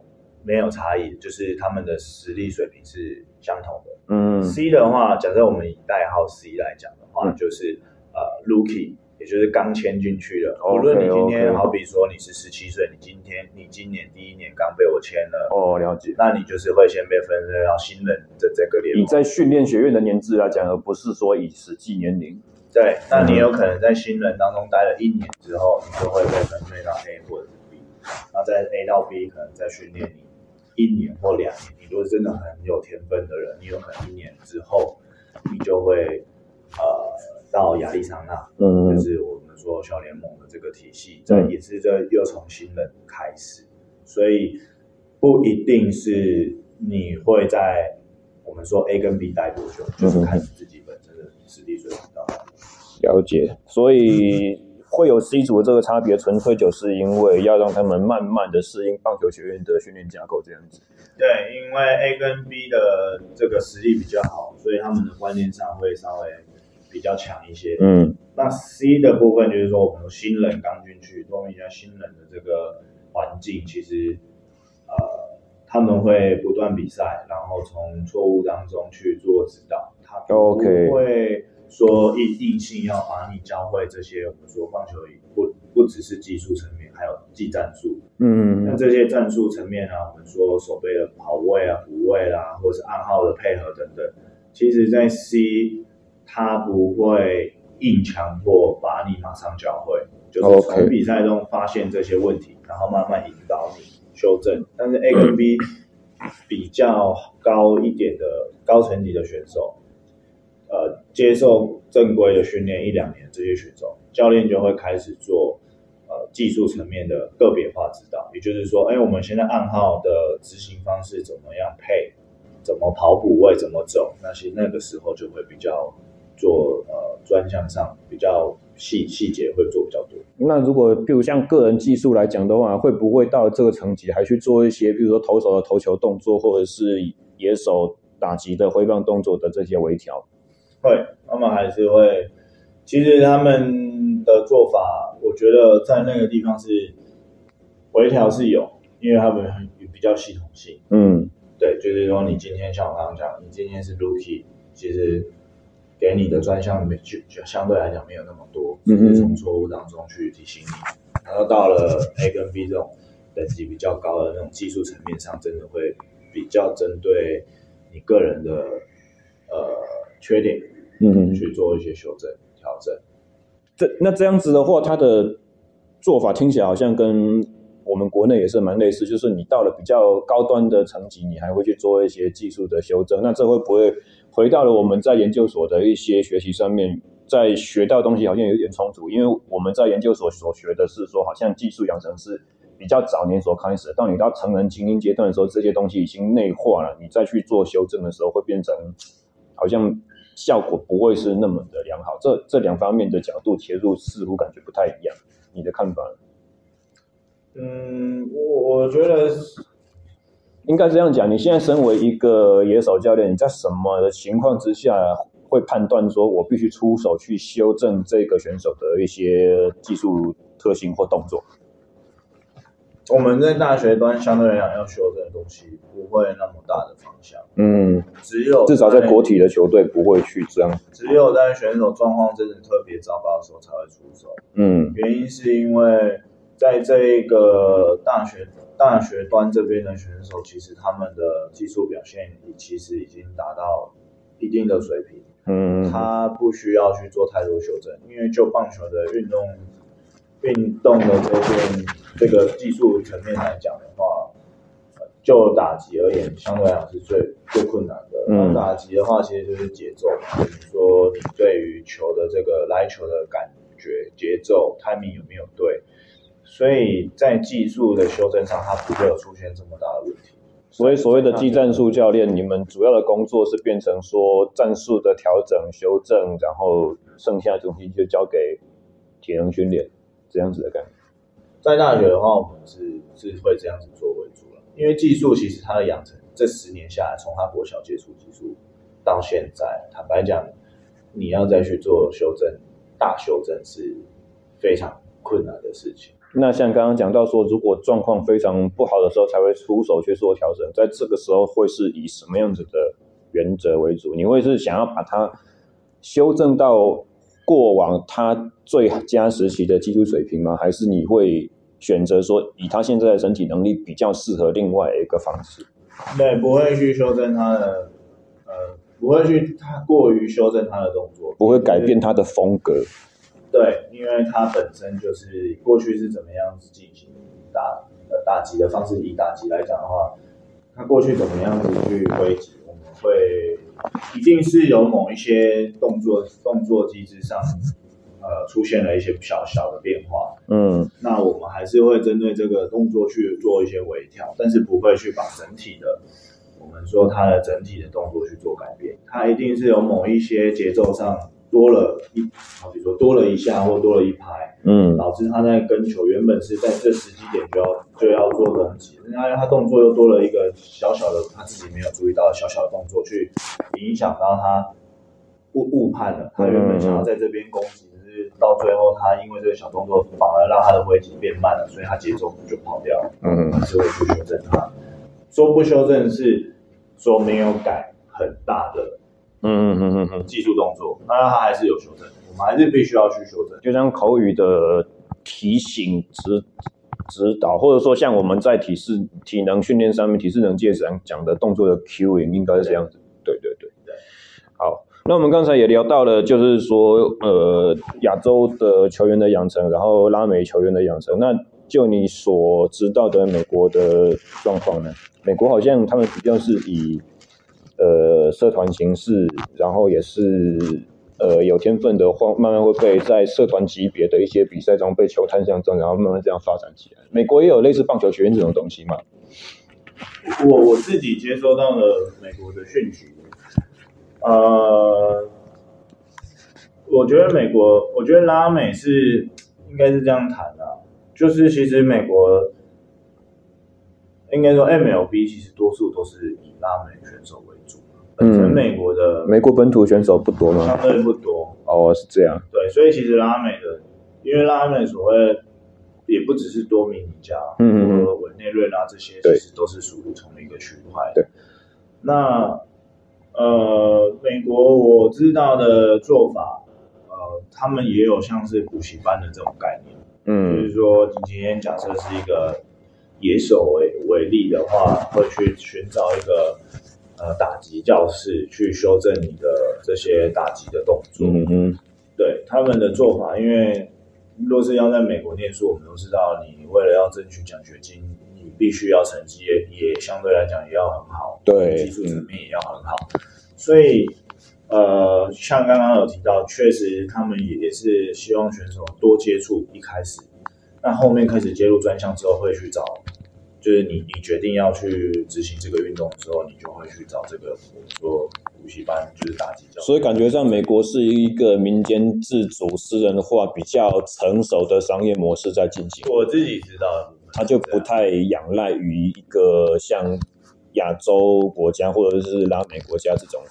没有差异，就是他们的实力水平是相同的。嗯，C 的话，假设我们以代号 C 来讲的话，嗯、就是呃，Rookie，也就是刚签进去的。无论你今天，好比说你是十七岁，你今天你今年第一年刚被我签了，哦，了解。那你就是会先被分配到新人的这个联盟。你在训练学院的年资来讲，而不是说以实际年龄。对，那你有可能在新人当中待了一年之后，你就会被分配到 A 或者是 B。那在 A 到 B 可能在训练你。一年或两年，你如果真的很有天分的人，你有可能一年之后，你就会呃到亚利桑那，嗯，就是我们们说小联盟的这个体系，这也是这又从新人开始，所以不一定是你会在我们说 A 跟 B 待多久，就是看你自己本身的实力水平到哪里。了解，所以。会有 C 组的这个差别，纯粹就是因为要让他们慢慢的适应棒球学院的训练架构这样子。对，因为 A 跟 B 的这个实力比较好，所以他们的观念上会稍微比较强一些。嗯，那 C 的部分就是说，我们新人刚进去，说明一下新人的这个环境，其实呃他们会不断比赛，然后从错误当中去做指导，他不会。说一定性要把你教会这些，我们说棒球不不只是技术层面，还有技战术。嗯，那这些战术层面啊，我们说手背的跑位啊、补位啦，或者是暗号的配合等等，其实在 C 他不会硬强迫把你马上教会，就是从比赛中发现这些问题，然后慢慢引导你修正。但是 A 跟 B 比较高一点的高层级的选手。呃，接受正规的训练一两年，这些选手教练就会开始做呃技术层面的个别化指导，也就是说，哎，我们现在暗号的执行方式怎么样配，怎么跑补位，怎么走，那些那个时候就会比较做呃专项上比较细细节会做比较多。那如果比如像个人技术来讲的话，会不会到这个层级还去做一些，比如说投手的投球动作，或者是野手打击的挥棒动作的这些微调？会，他们还是会。其实他们的做法，我觉得在那个地方是微调是有，因为他们很比较系统性。嗯，对，就是说你今天像我刚刚讲，你今天是 rookie，其实给你的专项里面就就相对来讲没有那么多，从错误当中去提醒你。然后到了 A 跟 B 这种等级比较高的那种技术层面上，真的会比较针对你个人的呃缺点。嗯，去做一些修正调整。这那这样子的话，他的做法听起来好像跟我们国内也是蛮类似，就是你到了比较高端的层级，你还会去做一些技术的修正。那这会不会回到了我们在研究所的一些学习上面，在学到东西好像有点冲突？因为我们在研究所所学的是说，好像技术养成是比较早年所开始的，到你到成人精英阶段的时候，这些东西已经内化了，你再去做修正的时候，会变成好像。效果不会是那么的良好，这这两方面的角度切入似乎感觉不太一样，你的看法？嗯，我我觉得应该这样讲。你现在身为一个野手教练，你在什么的情况之下会判断说我必须出手去修正这个选手的一些技术特性或动作？我们在大学端相对来讲要修正的东西不会那么大的方向，嗯，只有至少在国体的球队不会去这样，只有在选手状况真的特别糟糕的时候才会出手，嗯，原因是因为在这个大学大学端这边的选手，其实他们的技术表现其实已经达到一定的水平，嗯，他不需要去做太多修正，因为就棒球的运动。运动的这边这个技术层面来讲的话，就打击而言，相对来讲是最最困难的。嗯，打击的话，其实就是节奏，比如说你对于球的这个来球的感觉、节奏、timing 有没有对，所以在技术的修正上，它不会有出现这么大的问题。所以所谓的技战术教练，你们主要的工作是变成说战术的调整、修正，然后剩下的东西就交给体能训练。这样子的感觉，在大学的话，我们是是会这样子做为主了。因为技术其实它的养成，这十年下来，从他国小接触技术到现在，坦白讲，你要再去做修正、大修正是非常困难的事情。那像刚刚讲到说，如果状况非常不好的时候，才会出手去做调整，在这个时候会是以什么样子的原则为主？你会是想要把它修正到？过往他最佳时期的技术水平吗？还是你会选择说，以他现在的身体能力比较适合另外一个方式？对，不会去修正他的，呃，不会去他过于修正他的动作，不会改变他的风格。对，因为他本身就是过去是怎么样子进行打呃打击的方式，以打击来讲的话，他过去怎么样子去挥击，我们会。一定是有某一些动作动作机制上，出现了一些小小的变化，嗯，那我们还是会针对这个动作去做一些微调，但是不会去把整体的我们说它的整体的动作去做改变，它一定是有某一些节奏上多了一，好比说多了一下或多了一拍，嗯，导致他在跟球原本是在这时机点就要就要做攻击，那他动作又多了一个小小的他自己没有注意到的小小的动作，去影响到他误误判了。他原本想要在这边攻击，可是到最后他因为这个小动作反而让他的挥击变慢了，所以他节奏就跑掉了。嗯，还是会去修正他。说不修正是说没有改很大的嗯嗯嗯嗯，技术动作，那它还是有修正，我们还是必须要去修正。就像口语的提醒指指导，或者说像我们在体式体能训练上面，体适能界上讲的动作的 cueing 应该是这样子。对对对对。好，那我们刚才也聊到了，就是说呃亚洲的球员的养成，然后拉美球员的养成。那就你所知道的美国的状况呢？美国好像他们比较是以呃社团形式，然后也是。呃，有天分的话，慢慢会被在社团级别的一些比赛中被球探相中，然后慢慢这样发展起来。美国也有类似棒球学院这种东西吗？我我自己接收到了美国的讯息，呃，我觉得美国，我觉得拉美是应该是这样谈的，就是其实美国应该说 MLB 其实多数都是以拉美选手为主。嗯，美国的美国本土选手不多吗？相对不多哦，是这样。对，所以其实拉美的，因为拉美所谓也不只是多米尼加，嗯和委内瑞拉这些，其实都是属于同一个区块。对。那呃，美国我知道的做法，呃，他们也有像是补习班的这种概念。嗯，就是说，你今天假设是一个野手为为例的话，会去寻找一个。呃，打击教室去修正你的这些打击的动作。嗯哼，对他们的做法，因为若是要在美国念书，我们都知道，你为了要争取奖学金，你必须要成绩也也相对来讲也要很好，对，技术层面也要很好。所以，呃，像刚刚有提到，确实他们也也是希望选手多接触一开始，那后面开始接入专项之后，会去找。就是你，你决定要去执行这个运动的时候，你就会去找这个，比如说补习班，就是打击教。所以感觉上，美国是一个民间自主、私人化比较成熟的商业模式在进行。我自己知道，他就不太仰赖于一个像亚洲国家或者是拉美国家这种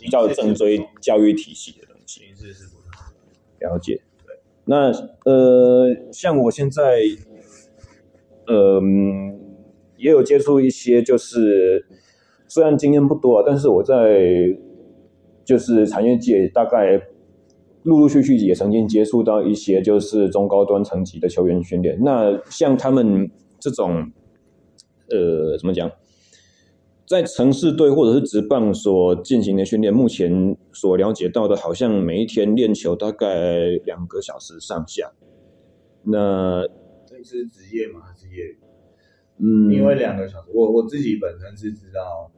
比较正规教育体系的东西。形式是不。了解。对。那呃，像我现在，嗯、呃。也有接触一些，就是虽然经验不多，但是我在就是产业界大概陆陆续续也曾经接触到一些就是中高端层级的球员训练。那像他们这种，呃，怎么讲，在城市队或者是职棒所进行的训练，目前所了解到的，好像每一天练球大概两个小时上下。那这是职业吗？还是业？嗯，因为两个小时，我我自己本身是知道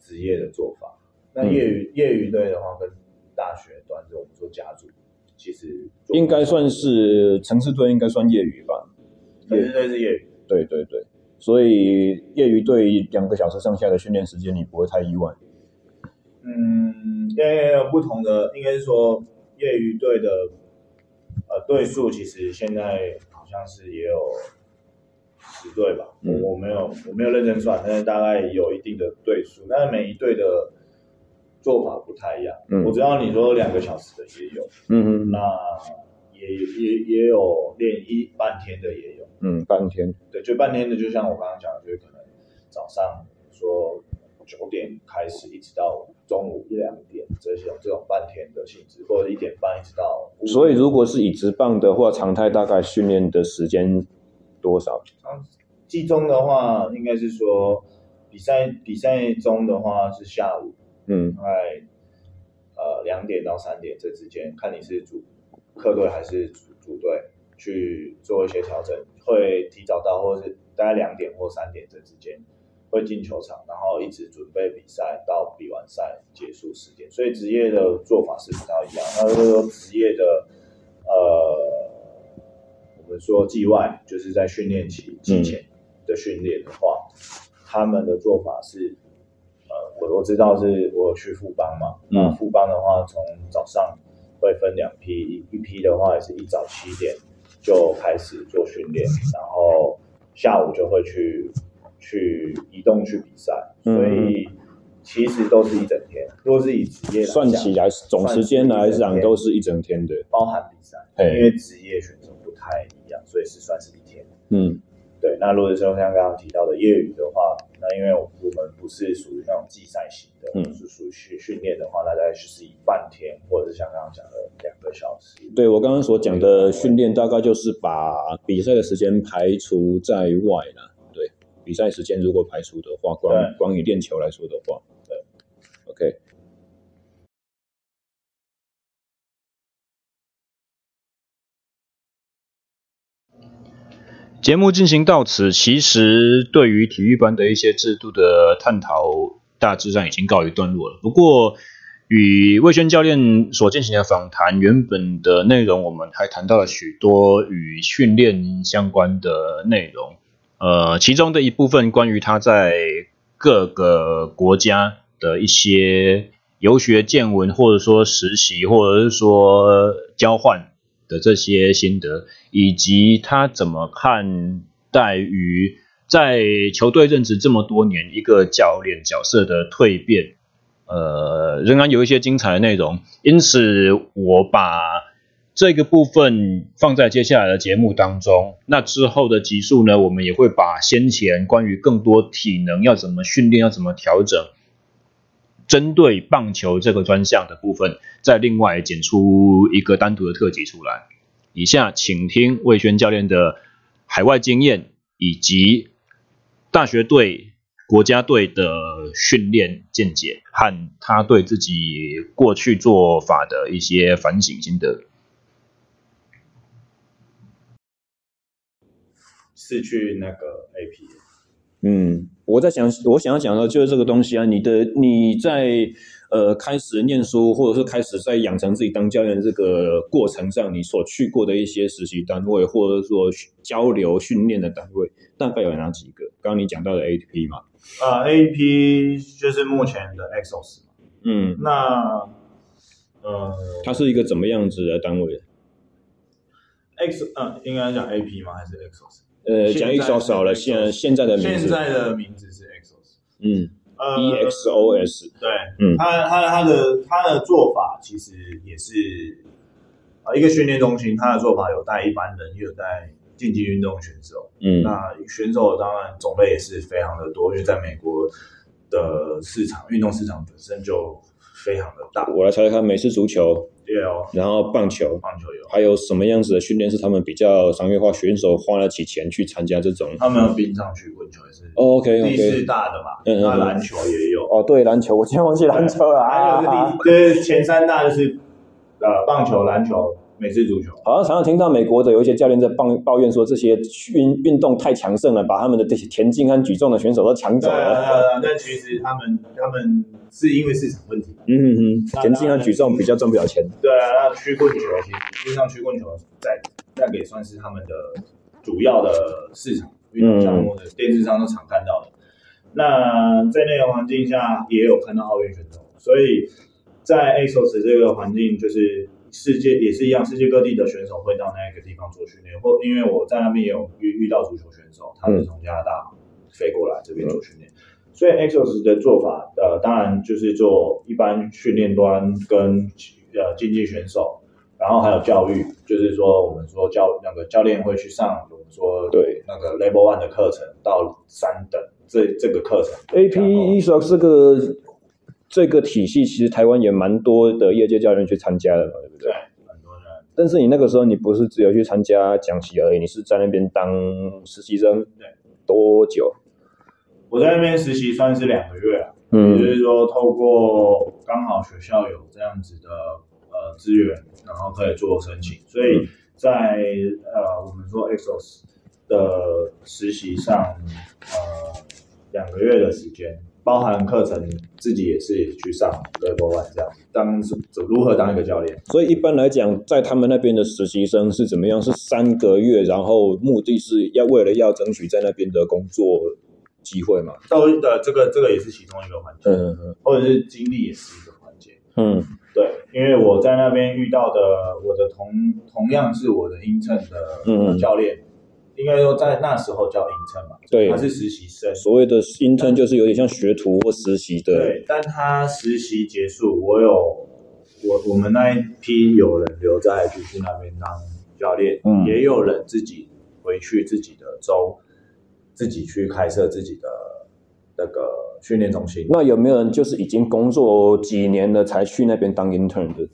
职业的做法。那业余、嗯、业余队的话，跟大学端着我们做家族，其实应该算是城市队，应该算业余吧。城市队是业余。对对对，所以业余队两个小时上下的训练时间，你不会太意外。嗯，因为有不同的，应该是说业余队的呃队数，其实现在好像是也有。十队吧，我我没有我没有认真算，但是大概有一定的对数，但是每一队的做法不太一样。嗯，我知道你说两个小时的也有，嗯嗯，那也也也有练一半天的也有，嗯，半天，对，就半天的，就像我刚刚讲的，就是可能早上说九点开始，一直到中午一两点，这些这种半天的性质，或者一点半一直到。所以如果是以直棒的话，常态大概训练的时间。多少？季中的话，应该是说比赛比赛中的话是下午，嗯，大概呃两点？到三点？这之间，看你是主客队还是主主队去做一些调整，会提早到，或是大概两点？或三点？这之间会进球场，然后一直准备比赛到比完赛结束时间。所以职业的做法是比较一样，那就是说职业的呃们说季外，就是在训练期之前的训练的话，嗯、他们的做法是，呃，我我知道是我去富邦嘛，那、嗯、富邦的话，从早上会分两批，一一批的话也是一早七点就开始做训练，然后下午就会去去移动去比赛，所以。嗯其实都是一整天，如果是以职业算起来，总时间来讲都是一整天的，包含比赛，因为职业选手不太一样，所以是算是一天。嗯，对。那如果说像刚刚提到的业余的话，那因为我们不是属于那种季赛型的，嗯，是属于训训练的话，那大概就是以半天，或者是像刚刚讲的两个小时。对，我刚刚所讲的训练，大概就是把比赛的时间排除在外了。对，比赛时间如果排除的话，光光以练球来说的话。对 OK，节目进行到此，其实对于体育班的一些制度的探讨，大致上已经告一段落了。不过，与魏轩教练所进行的访谈，原本的内容我们还谈到了许多与训练相关的内容。呃，其中的一部分关于他在各个国家。的一些游学见闻，或者说实习，或者是说交换的这些心得，以及他怎么看待于在球队任职这么多年一个教练角色的蜕变，呃，仍然有一些精彩的内容。因此，我把这个部分放在接下来的节目当中。那之后的集数呢，我们也会把先前关于更多体能要怎么训练，要怎么调整。针对棒球这个专项的部分，再另外剪出一个单独的特辑出来。以下请听魏轩教练的海外经验，以及大学队、国家队的训练见解，和他对自己过去做法的一些反省心得。是去那个 AP，嗯。我在想，我想要讲的就是这个东西啊。你的你在呃开始念书，或者是开始在养成自己当教练这个过程上，你所去过的一些实习单位，或者说交流训练的单位，大概有哪几个？刚刚你讲到的 ATP 嘛？啊，ATP 就是目前的 Exos。嗯，那呃，它是一个怎么样子的单位？X，嗯，应该讲 AP 吗？还是 Exos？呃，讲一少少了，现现在的名字，现在的名字是 Exos，嗯，呃，E X O S，对，嗯，他他他的他的做法其实也是啊，一个训练中心，他的做法有带一般人，也有带竞技运动选手，嗯，那选手当然种类也是非常的多，因为在美国的市场，运动市场本身就非常的大。我来猜猜看，美式足球。对哦，然后棒球，棒球有，还有什么样子的训练是他们比较商业化，选手花得起钱去参加这种？他们有冰上曲棍球也是，OK，第四大的嘛，嗯嗯，篮球也有，哦，对，篮球，我今天忘记篮球了，*laughs* 还有第，就是前三大就是呃棒球、篮球。美式足球好像常常听到美国的有一些教练在抱抱怨说，这些运运动太强盛了，把他们的这些田径和举重的选手都抢走了。但其实他们他们是因为市场问题。嗯嗯嗯，田径和举重比较赚不了钱。对啊，那曲棍球其实，就像曲棍球在那个也算是他们的主要的市场运动项目的电视上都常看到的。嗯、那在那个环境下也有看到奥运选手，所以在 ASOS 这个环境就是。世界也是一样，世界各地的选手会到那一个地方做训练，或因为我在那边也有遇遇到足球选手，他是从加拿大飞过来这边做训练，嗯、所以 Exos 的做法，呃，当然就是做一般训练端跟呃竞技选手，然后还有教育，就是说我们说教那个教练会去上我们说对那个 Level One 的课程到三等这这个课程，AP Exos 这个。这个体系其实台湾也蛮多的业界教练去参加的嘛，对不对？对，很多人。但是你那个时候你不是只有去参加讲习而已，你是在那边当实习生。对。多久？我在那边实习算是两个月啊。嗯。就是说，透过刚好学校有这样子的呃资源，然后可以做申请，所以在呃我们说 Exos 的实习上，呃两个月的时间。包含课程自己也是去上 Level One 这样，当是如何当一个教练。所以一般来讲，在他们那边的实习生是怎么样？是三个月，然后目的是要为了要争取在那边的工作机会嘛？到的这个这个也是其中一个环节，嗯嗯，或者是经历也是一个环节，嗯，对，因为我在那边遇到的我的同同样是我的 intern 的教练。嗯应该说，在那时候叫 intern 嘛，对，他是实习生。所谓的 intern 就是有点像学徒或实习的。对，但他实习结束，我有我我们那一批有人留在局部那边当教练，嗯，也有人自己回去自己的州，自己去开设自己的那个训练中心。那有没有人就是已经工作几年了才去那边当 intern 的？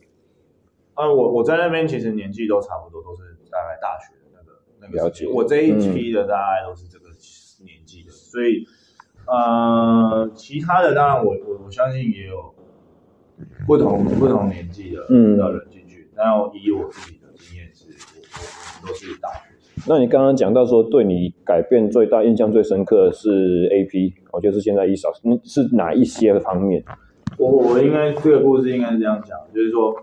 啊，我我在那边其实年纪都差不多，都是大概大学那个那个。了解，我这一批的大概都是这个年纪的，嗯、所以呃，其他的当然我我我相信也有不同不同年纪的的人进去，但以我自己的经验是，我我们都是大学生。那你刚刚讲到说，对你改变最大、印象最深刻的是 AP，我就是现在一小时，是哪一些方面？我我应该这个故事应该是这样讲，就是说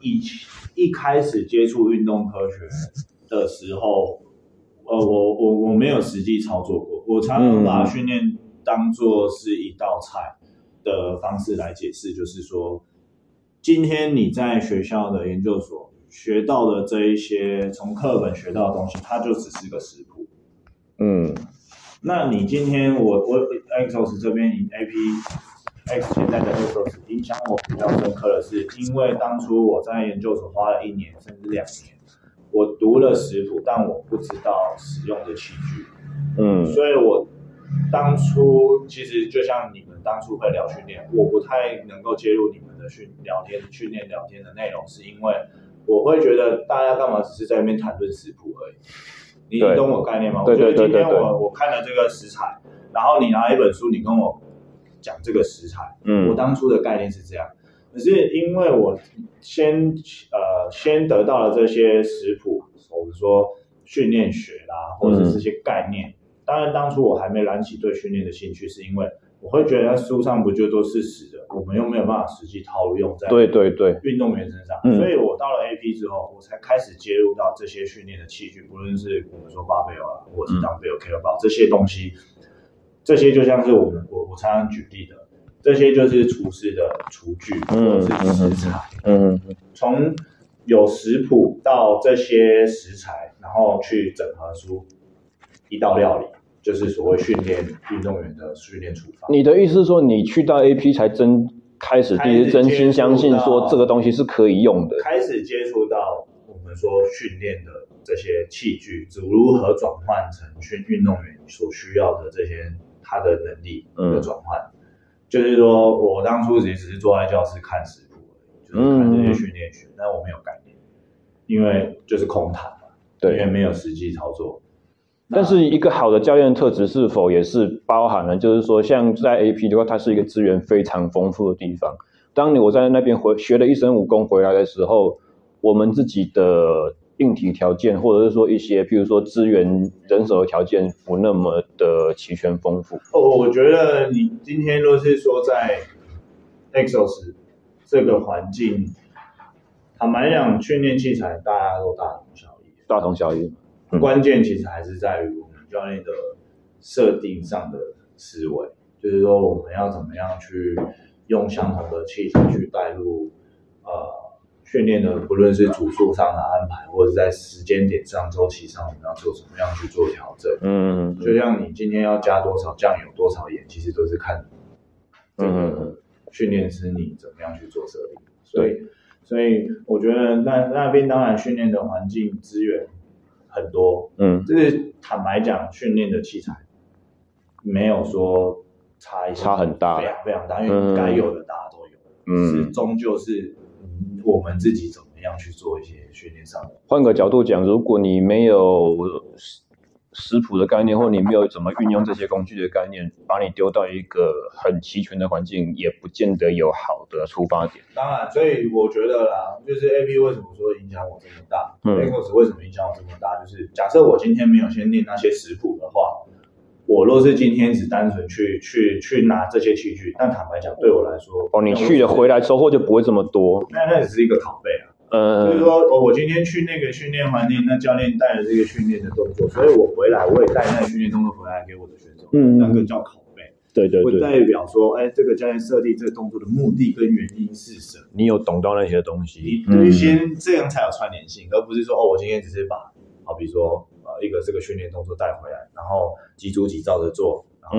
以一开始接触运动科学。的时候，呃，我我我没有实际操作过，我常常把训练当做是一道菜的方式来解释，就是说，今天你在学校的研究所学到的这一些从课本学到的东西，它就只是个食谱。嗯，那你今天我我 Exos 这边以 AP X 现在的 Exos 影响我比较深刻的是，因为当初我在研究所花了一年甚至两年。我读了食谱，但我不知道使用的器具，嗯，所以我当初其实就像你们当初会聊训练，我不太能够介入你们的训聊天、训练聊天的内容，是因为我会觉得大家干嘛只是在那边谈论食谱而已？你懂我概念吗？我觉得今天我我看了这个食材，然后你拿一本书，你跟我讲这个食材，嗯，我当初的概念是这样。可是因为我先呃先得到了这些食谱，或者说训练学啦，或者是这些概念。嗯、当然当初我还没燃起对训练的兴趣，是因为我会觉得书上不就都是死的，我们又没有办法实际套路用在对对对运动员身上。对对对，所以我到了 AP 之后，我才开始接入到这些训练的器具，不论是我们说 barbell 啊，或者是 dumbbell、kettlebell 这些东西，这些就像是我们我我常常举例的。这些就是厨师的厨具，或者是食材。嗯，从有食谱到这些食材，然后去整合出一道料理，就是所谓训练运动员的训练处方。你的意思是说，你去到 AP 才真开始，第一真心相信说这个东西是可以用的，开始接触到我们说训练的这些器具，如何转换成训运动员所需要的这些他的能力的转换。嗯就是说，我当初也只是坐在教室看食谱，就是看这些训练学，嗯、但我没有概念，因为就是空谈嘛，对，因为没有实际操作。但是一个好的教练特质是否也是包含了，就是说，像在 AP 的话，它是一个资源非常丰富的地方。当你我在那边回学了一身武功回来的时候，我们自己的。硬体条件，或者是说一些，譬如说资源、人手的条件不那么的齐全丰富。哦，我觉得你今天若是说在 Exos 这个环境，坦白讲，训练器材大家都大同小异，大同小异。嗯、关键其实还是在于我们教练的设定上的思维，就是说我们要怎么样去用相同的器材去带入，呃。训练的不论是组数上的安排，或者是在时间点上、周期上，我们要做什么样去做调整？嗯，就像你今天要加多少酱油、多少盐，其实都是看这个训练师你怎么样去做设定。所以，所以我觉得那那边当然训练的环境资源很多，嗯，就是坦白讲，训练的器材没有说差一差很大，非常非常大，因为该有的大家都有，嗯，是终究是。我们自己怎么样去做一些训练上的？换个角度讲，如果你没有食谱的概念，或你没有怎么运用这些工具的概念，把你丢到一个很齐全的环境，也不见得有好的出发点。当然，所以我觉得啦，就是 AP 为什么说影响我这么大？嗯，Exos 为什么影响我这么大？就是假设我今天没有先练那些食谱的话，我若是今天只单纯去去去拿这些器具，但坦白讲，对我来说，哦，你去了回来收获就不会这么多。那那只是一个拷贝啊。呃，就是说，哦，我今天去那个训练环境，那教练带了这个训练的动作，所以我回来我也带那个训练动作回来给我的选手，嗯，那个叫拷贝。对对对，会代表说，哎，这个教练设定这个动作的目的跟原因是什么？你有懂到那些东西，你先这样才有串联性，而不是说，哦，我今天只是把，好比说。呃一个这个训练动作带回来，然后几组几照着做，然后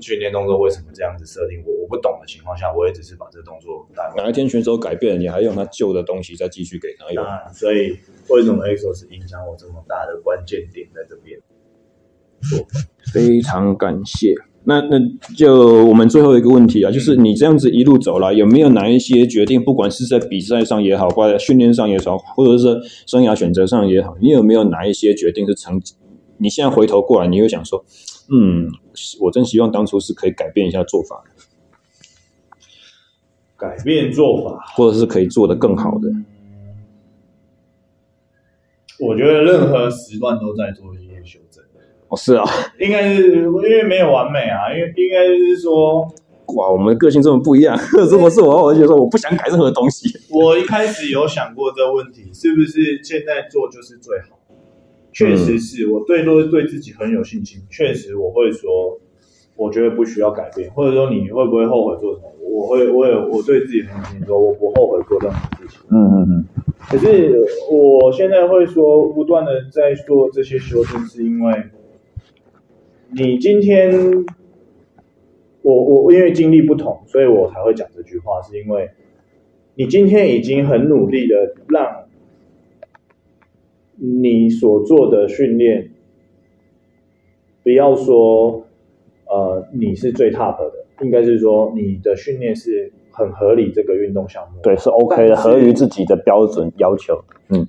训练动作为什么这样子设定？我我不懂的情况下，我也只是把这个动作带。哪一天选手改变了，你还用他旧的东西再继续给他用？所以为什么 Exos 影响我这么大的关键点在这边？非常感谢。那那就我们最后一个问题啊，就是你这样子一路走来，有没有哪一些决定，不管是在比赛上也好，或者训练上也好，或者是生涯选择上也好，你有没有哪一些决定是成？你现在回头过来，你又想说，嗯，我真希望当初是可以改变一下做法，改变做法，或者是可以做得更好的。我觉得任何时段都在做一些修正。哦，是啊，应该是因为没有完美啊，因为应该就是说，哇，我们个性这么不一样，*laughs* 如果是我，我就说我不想改任何东西。我一开始有想过这个问题，是不是现在做就是最好？确实是我对都对自己很有信心，确实我会说，我觉得不需要改变，或者说你会不会后悔做什么？我会，我有我对自己很有信心，说我不后悔做任何事情。嗯嗯嗯。可是我现在会说，不断的在做这些修正，是因为。你今天，我我因为经历不同，所以我才会讲这句话，是因为你今天已经很努力的让你所做的训练，不要说呃你是最 top 的，应该是说你的训练是很合理这个运动项目，对，是 OK 的，合于自己的标准要求，嗯，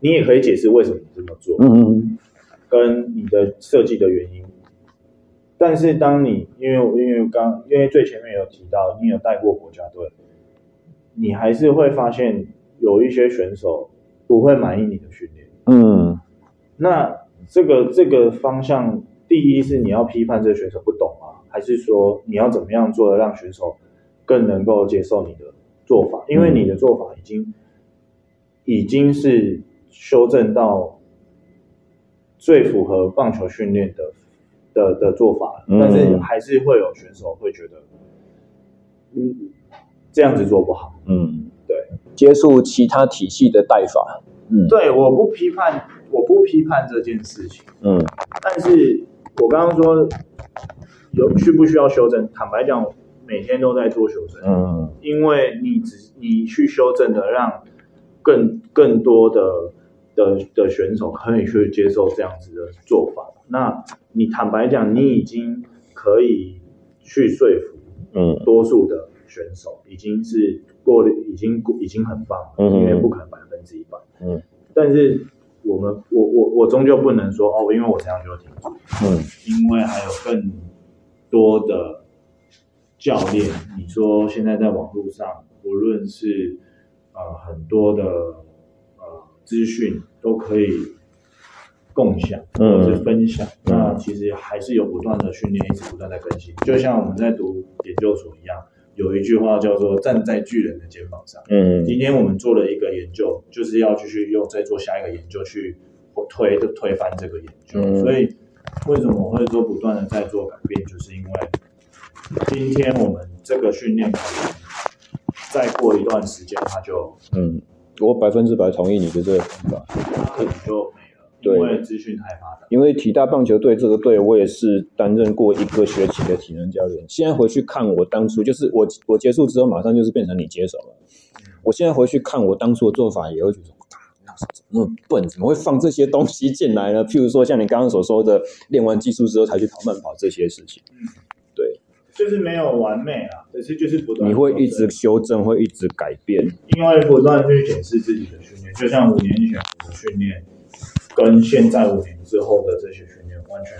你也可以解释为什么你这么做，嗯嗯，跟你的设计的原因。但是当你因为因为刚因为最前面有提到你有带过国家队，你还是会发现有一些选手不会满意你的训练。嗯，那这个这个方向，第一是你要批判这个选手不懂吗？还是说你要怎么样做的让选手更能够接受你的做法？因为你的做法已经已经是修正到最符合棒球训练的。的的做法，但是还是会有选手会觉得，嗯，这样子做不好，嗯，对，接触其他体系的带法，嗯，对，我不批判，我不批判这件事情，嗯，但是我刚刚说有需不需要修正？坦白讲，每天都在做修正，嗯，因为你只你去修正的，让更更多的的的选手可以去接受这样子的做法，那。你坦白讲，你已经可以去说服，嗯，多数的选手已经是过，已经已经很棒了，嗯，因为不可能百分之一百，嗯，但是我们，我我我终究不能说哦，因为我这样就停住，嗯，因为还有更多的教练，你说现在在网络上，无论是呃很多的呃资讯都可以。共享或者是分享，嗯，那其实还是有不断的训练，一直不断在更新。就像我们在读研究所一样，有一句话叫做“站在巨人的肩膀上”。嗯，今天我们做了一个研究，就是要继续用再做下一个研究去推推翻这个研究。嗯，所以为什么我会说不断的在做改变，就是因为今天我们这个训练再过一段时间，它就嗯，我百分之百同意你的这个看法，可能就。对，因为资讯太发达。因为体大棒球队这个队，我也是担任过一个学期的体能教练。现在回去看我当初，就是我我结束之后，马上就是变成你接手了。我现在回去看我当初的做法，也会觉得，那时候怎么那么笨，怎么会放这些东西进来呢？*laughs* 譬如说，像你刚刚所说的，练完技术之后才去跑慢跑这些事情。嗯，对，就是没有完美啊，可是就是不断。你会一直修正，会一直改变，因为不断去检视自己的训练，就像五年前我的训练。跟现在五年之后的这些训练完全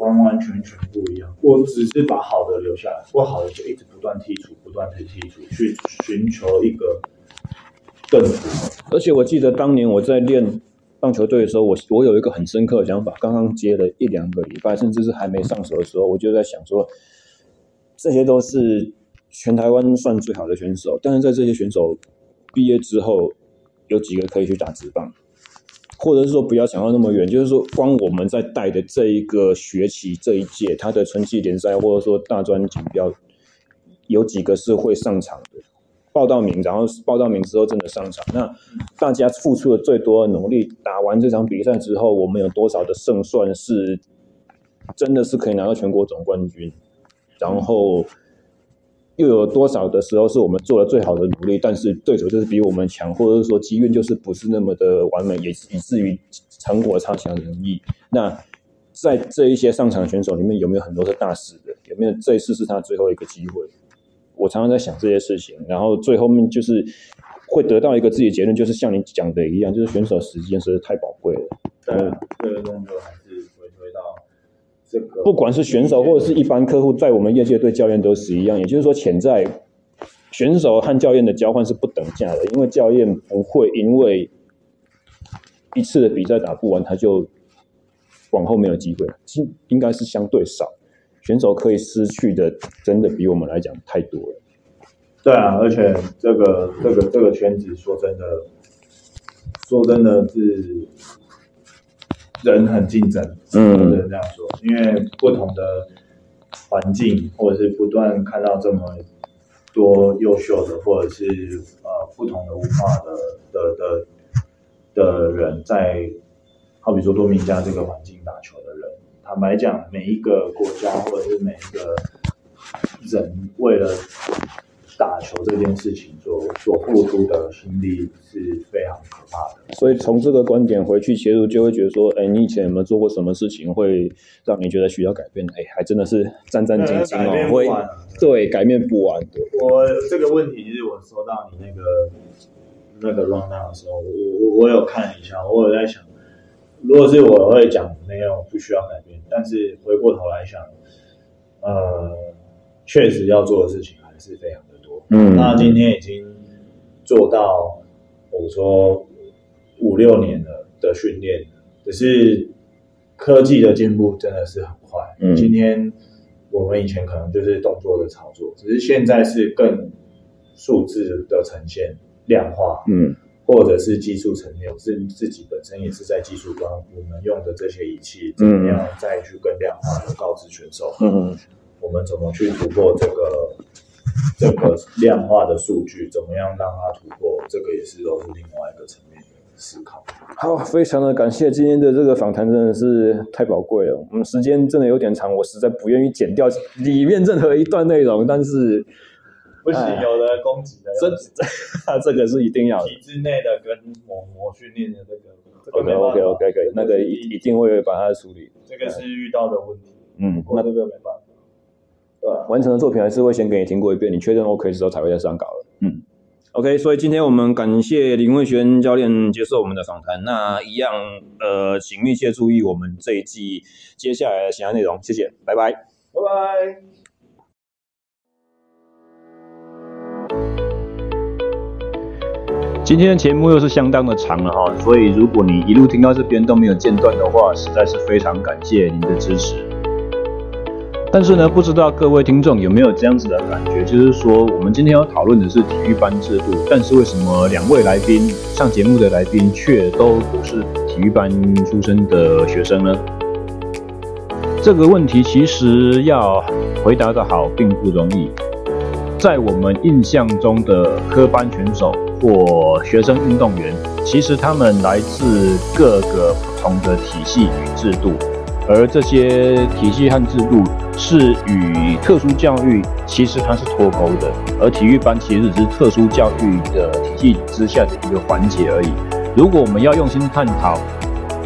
完完全全不一样。我只是把好的留下来，不好的就一直不断剔除，不断去剔除，去寻求一个更好。而且我记得当年我在练棒球队的时候，我我有一个很深刻的想法。刚刚接了一两个礼拜，甚至是还没上手的时候，我就在想说，这些都是全台湾算最好的选手，但是在这些选手毕业之后，有几个可以去打直棒，或者是说不要想到那么远，就是说光我们在带的这一个学期这一届，他的春季联赛或者说大专锦标，有几个是会上场的。报到名，然后报到名之后真的上场。那大家付出了最多的努力，打完这场比赛之后，我们有多少的胜算是真的是可以拿到全国总冠军？然后又有多少的时候是我们做了最好的努力，但是对手就是比我们强，或者是说机运就是不是那么的完美，也以至于成果差强人意。那在这一些上场选手里面，有没有很多是大师的？有没有这一次是他最后一个机会？我常常在想这些事情，然后最后面就是会得到一个自己的结论，就是像你讲的一样，就是选手时间实在太宝贵了。对，对对对这个，不管是选手或者是一般客户，在我们业界对教练都是一样，也就是说，潜在选手和教练的交换是不等价的，因为教练不会因为一次的比赛打不完，他就往后没有机会，应应该是相对少。选手可以失去的，真的比我们来讲太多了。对啊，而且这个这个这个圈子，说真的，说真的是人很竞争，嗯，不能这样说，因为不同的环境，或者是不断看到这么多优秀的，或者是呃不同的文化的的的的人在，好比说多米加这个环境打球的人。坦白讲，每一个国家或者是每一个人为了打球这件事情所所付出的心力是非常可怕的。所以从这个观点回去切入，就会觉得说，哎，你以前有没有做过什么事情会让你觉得需要改变？哎，还真的是战战兢兢哦，会对改变不完。的，我这个问题就是我收到你那个那个 rundown 的时候，我我我有看一下，我有在想。如果是我会讲没有不需要改变，但是回过头来想，呃，确实要做的事情还是非常。嗯，那今天已经做到我说五六年了的训练，只是科技的进步真的是很快。嗯，今天我们以前可能就是动作的操作，只是现在是更数字的呈现量化。嗯。或者是技术层面，自自己本身也是在技术端，我们用的这些仪器怎么样再去更量化的告知选手，嗯，我们怎么去突破这个 *laughs* 这个量化的数据，怎么样让它突破，这个也是都是另外一个层面的思考。好，非常的感谢今天的这个访谈，真的是太宝贵了。我们时间真的有点长，我实在不愿意剪掉里面任何一段内容，但是。不行，有的攻击的，这这 *laughs* 这个是一定要的。体制内的跟模模训练的这个，OK OK OK 可以，那个一一定会把它处理。这个是遇到的问题。嗯，那这个没办法。对，完成的作品还是会先给你听过一遍，你确认 OK 之后才会再上稿了。嗯，OK，所以今天我们感谢林慧轩教练接受我们的访谈。那一样，呃，请密切注意我们这一季接下来的其他内容。谢谢，拜拜，拜拜。今天的节目又是相当的长了哈，所以如果你一路听到这边都没有间断的话，实在是非常感谢您的支持。但是呢，不知道各位听众有没有这样子的感觉，就是说我们今天要讨论的是体育班制度，但是为什么两位来宾上节目的来宾却都不是体育班出身的学生呢？这个问题其实要回答得好并不容易。在我们印象中的科班选手，或学生运动员，其实他们来自各个不同的体系与制度，而这些体系和制度是与特殊教育其实它是脱钩的，而体育班其实只是特殊教育的体系之下的一个环节而已。如果我们要用心探讨，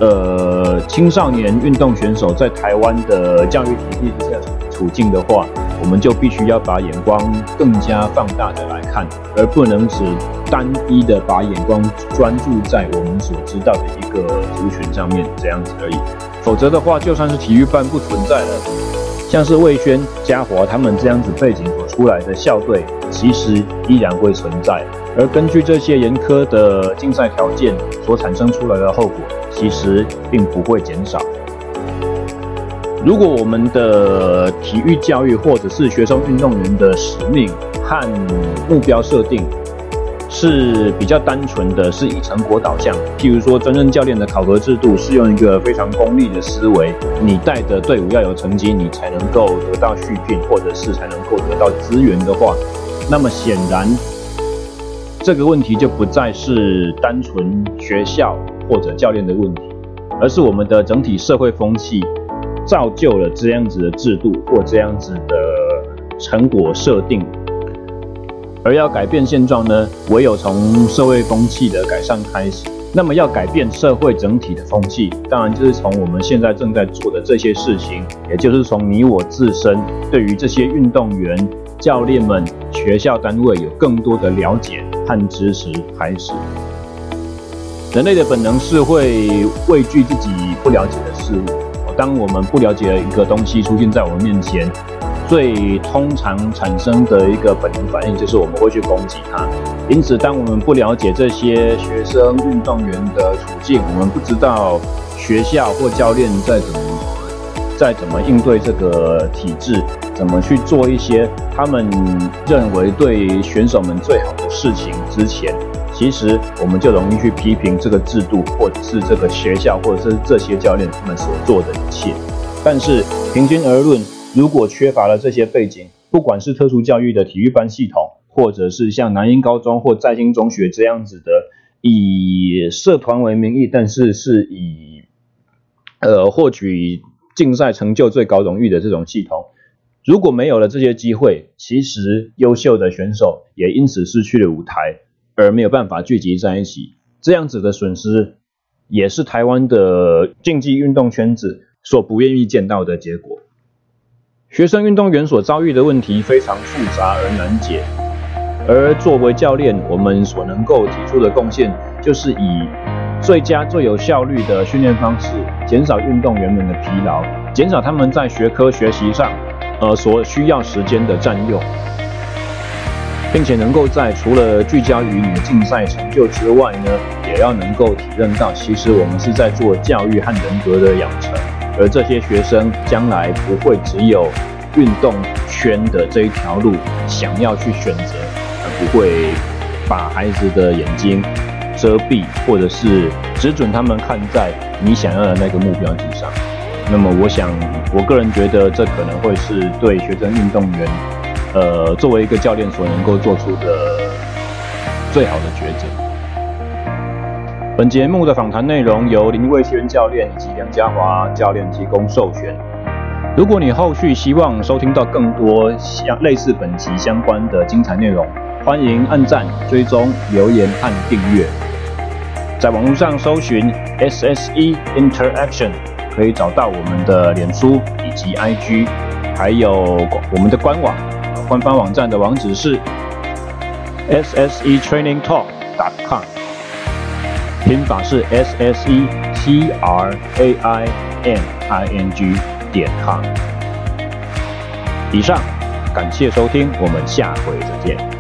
呃，青少年运动选手在台湾的教育体系之下处境的话，我们就必须要把眼光更加放大的来看，而不能只单一的把眼光专注在我们所知道的一个族群上面这样子而已。否则的话，就算是体育班不存在了，像是魏轩、嘉华他们这样子背景所出来的校队，其实依然会存在。而根据这些严苛的竞赛条件所产生出来的后果，其实并不会减少。如果我们的体育教育或者是学生运动员的使命和目标设定是比较单纯的，是以成果导向，譬如说，专任教练的考核制度是用一个非常功利的思维，你带的队伍要有成绩，你才能够得到续聘，或者是才能够得到资源的话，那么显然这个问题就不再是单纯学校或者教练的问题，而是我们的整体社会风气。造就了这样子的制度或这样子的成果设定，而要改变现状呢，唯有从社会风气的改善开始。那么要改变社会整体的风气，当然就是从我们现在正在做的这些事情，也就是从你我自身对于这些运动员、教练们、学校单位有更多的了解和支持开始。人类的本能是会畏惧自己不了解的事物。当我们不了解一个东西出现在我们面前，最通常产生的一个本能反应就是我们会去攻击它。因此，当我们不了解这些学生运动员的处境，我们不知道学校或教练在怎么在怎么应对这个体制，怎么去做一些他们认为对选手们最好的事情之前。其实我们就容易去批评这个制度，或者是这个学校，或者是这些教练他们所做的一切。但是平均而论，如果缺乏了这些背景，不管是特殊教育的体育班系统，或者是像南英高中或在新中学这样子的以社团为名义，但是是以呃获取竞赛成就最高荣誉的这种系统，如果没有了这些机会，其实优秀的选手也因此失去了舞台。而没有办法聚集在一起，这样子的损失，也是台湾的竞技运动圈子所不愿意见到的结果。学生运动员所遭遇的问题非常复杂而难解，而作为教练，我们所能够提出的贡献，就是以最佳最有效率的训练方式，减少运动员们的疲劳，减少他们在学科学习上，呃所需要时间的占用。并且能够在除了聚焦于你的竞赛成就之外呢，也要能够体认到，其实我们是在做教育和人格的养成，而这些学生将来不会只有运动圈的这一条路想要去选择，而不会把孩子的眼睛遮蔽，或者是只准他们看在你想要的那个目标之上。那么，我想，我个人觉得这可能会是对学生运动员。呃，作为一个教练所能够做出的最好的抉择。本节目的访谈内容由林卫轩教练以及梁家华教练提供授权。如果你后续希望收听到更多相类似本集相关的精彩内容，欢迎按赞、追踪、留言和订阅。在网络上搜寻 SSE Interaction，可以找到我们的脸书以及 IG，还有我们的官网。官方网站的网址是 ssetrainingtalk.com，拼法是 s s e t r a i n i n g 点 com。以上，感谢收听，我们下回再见。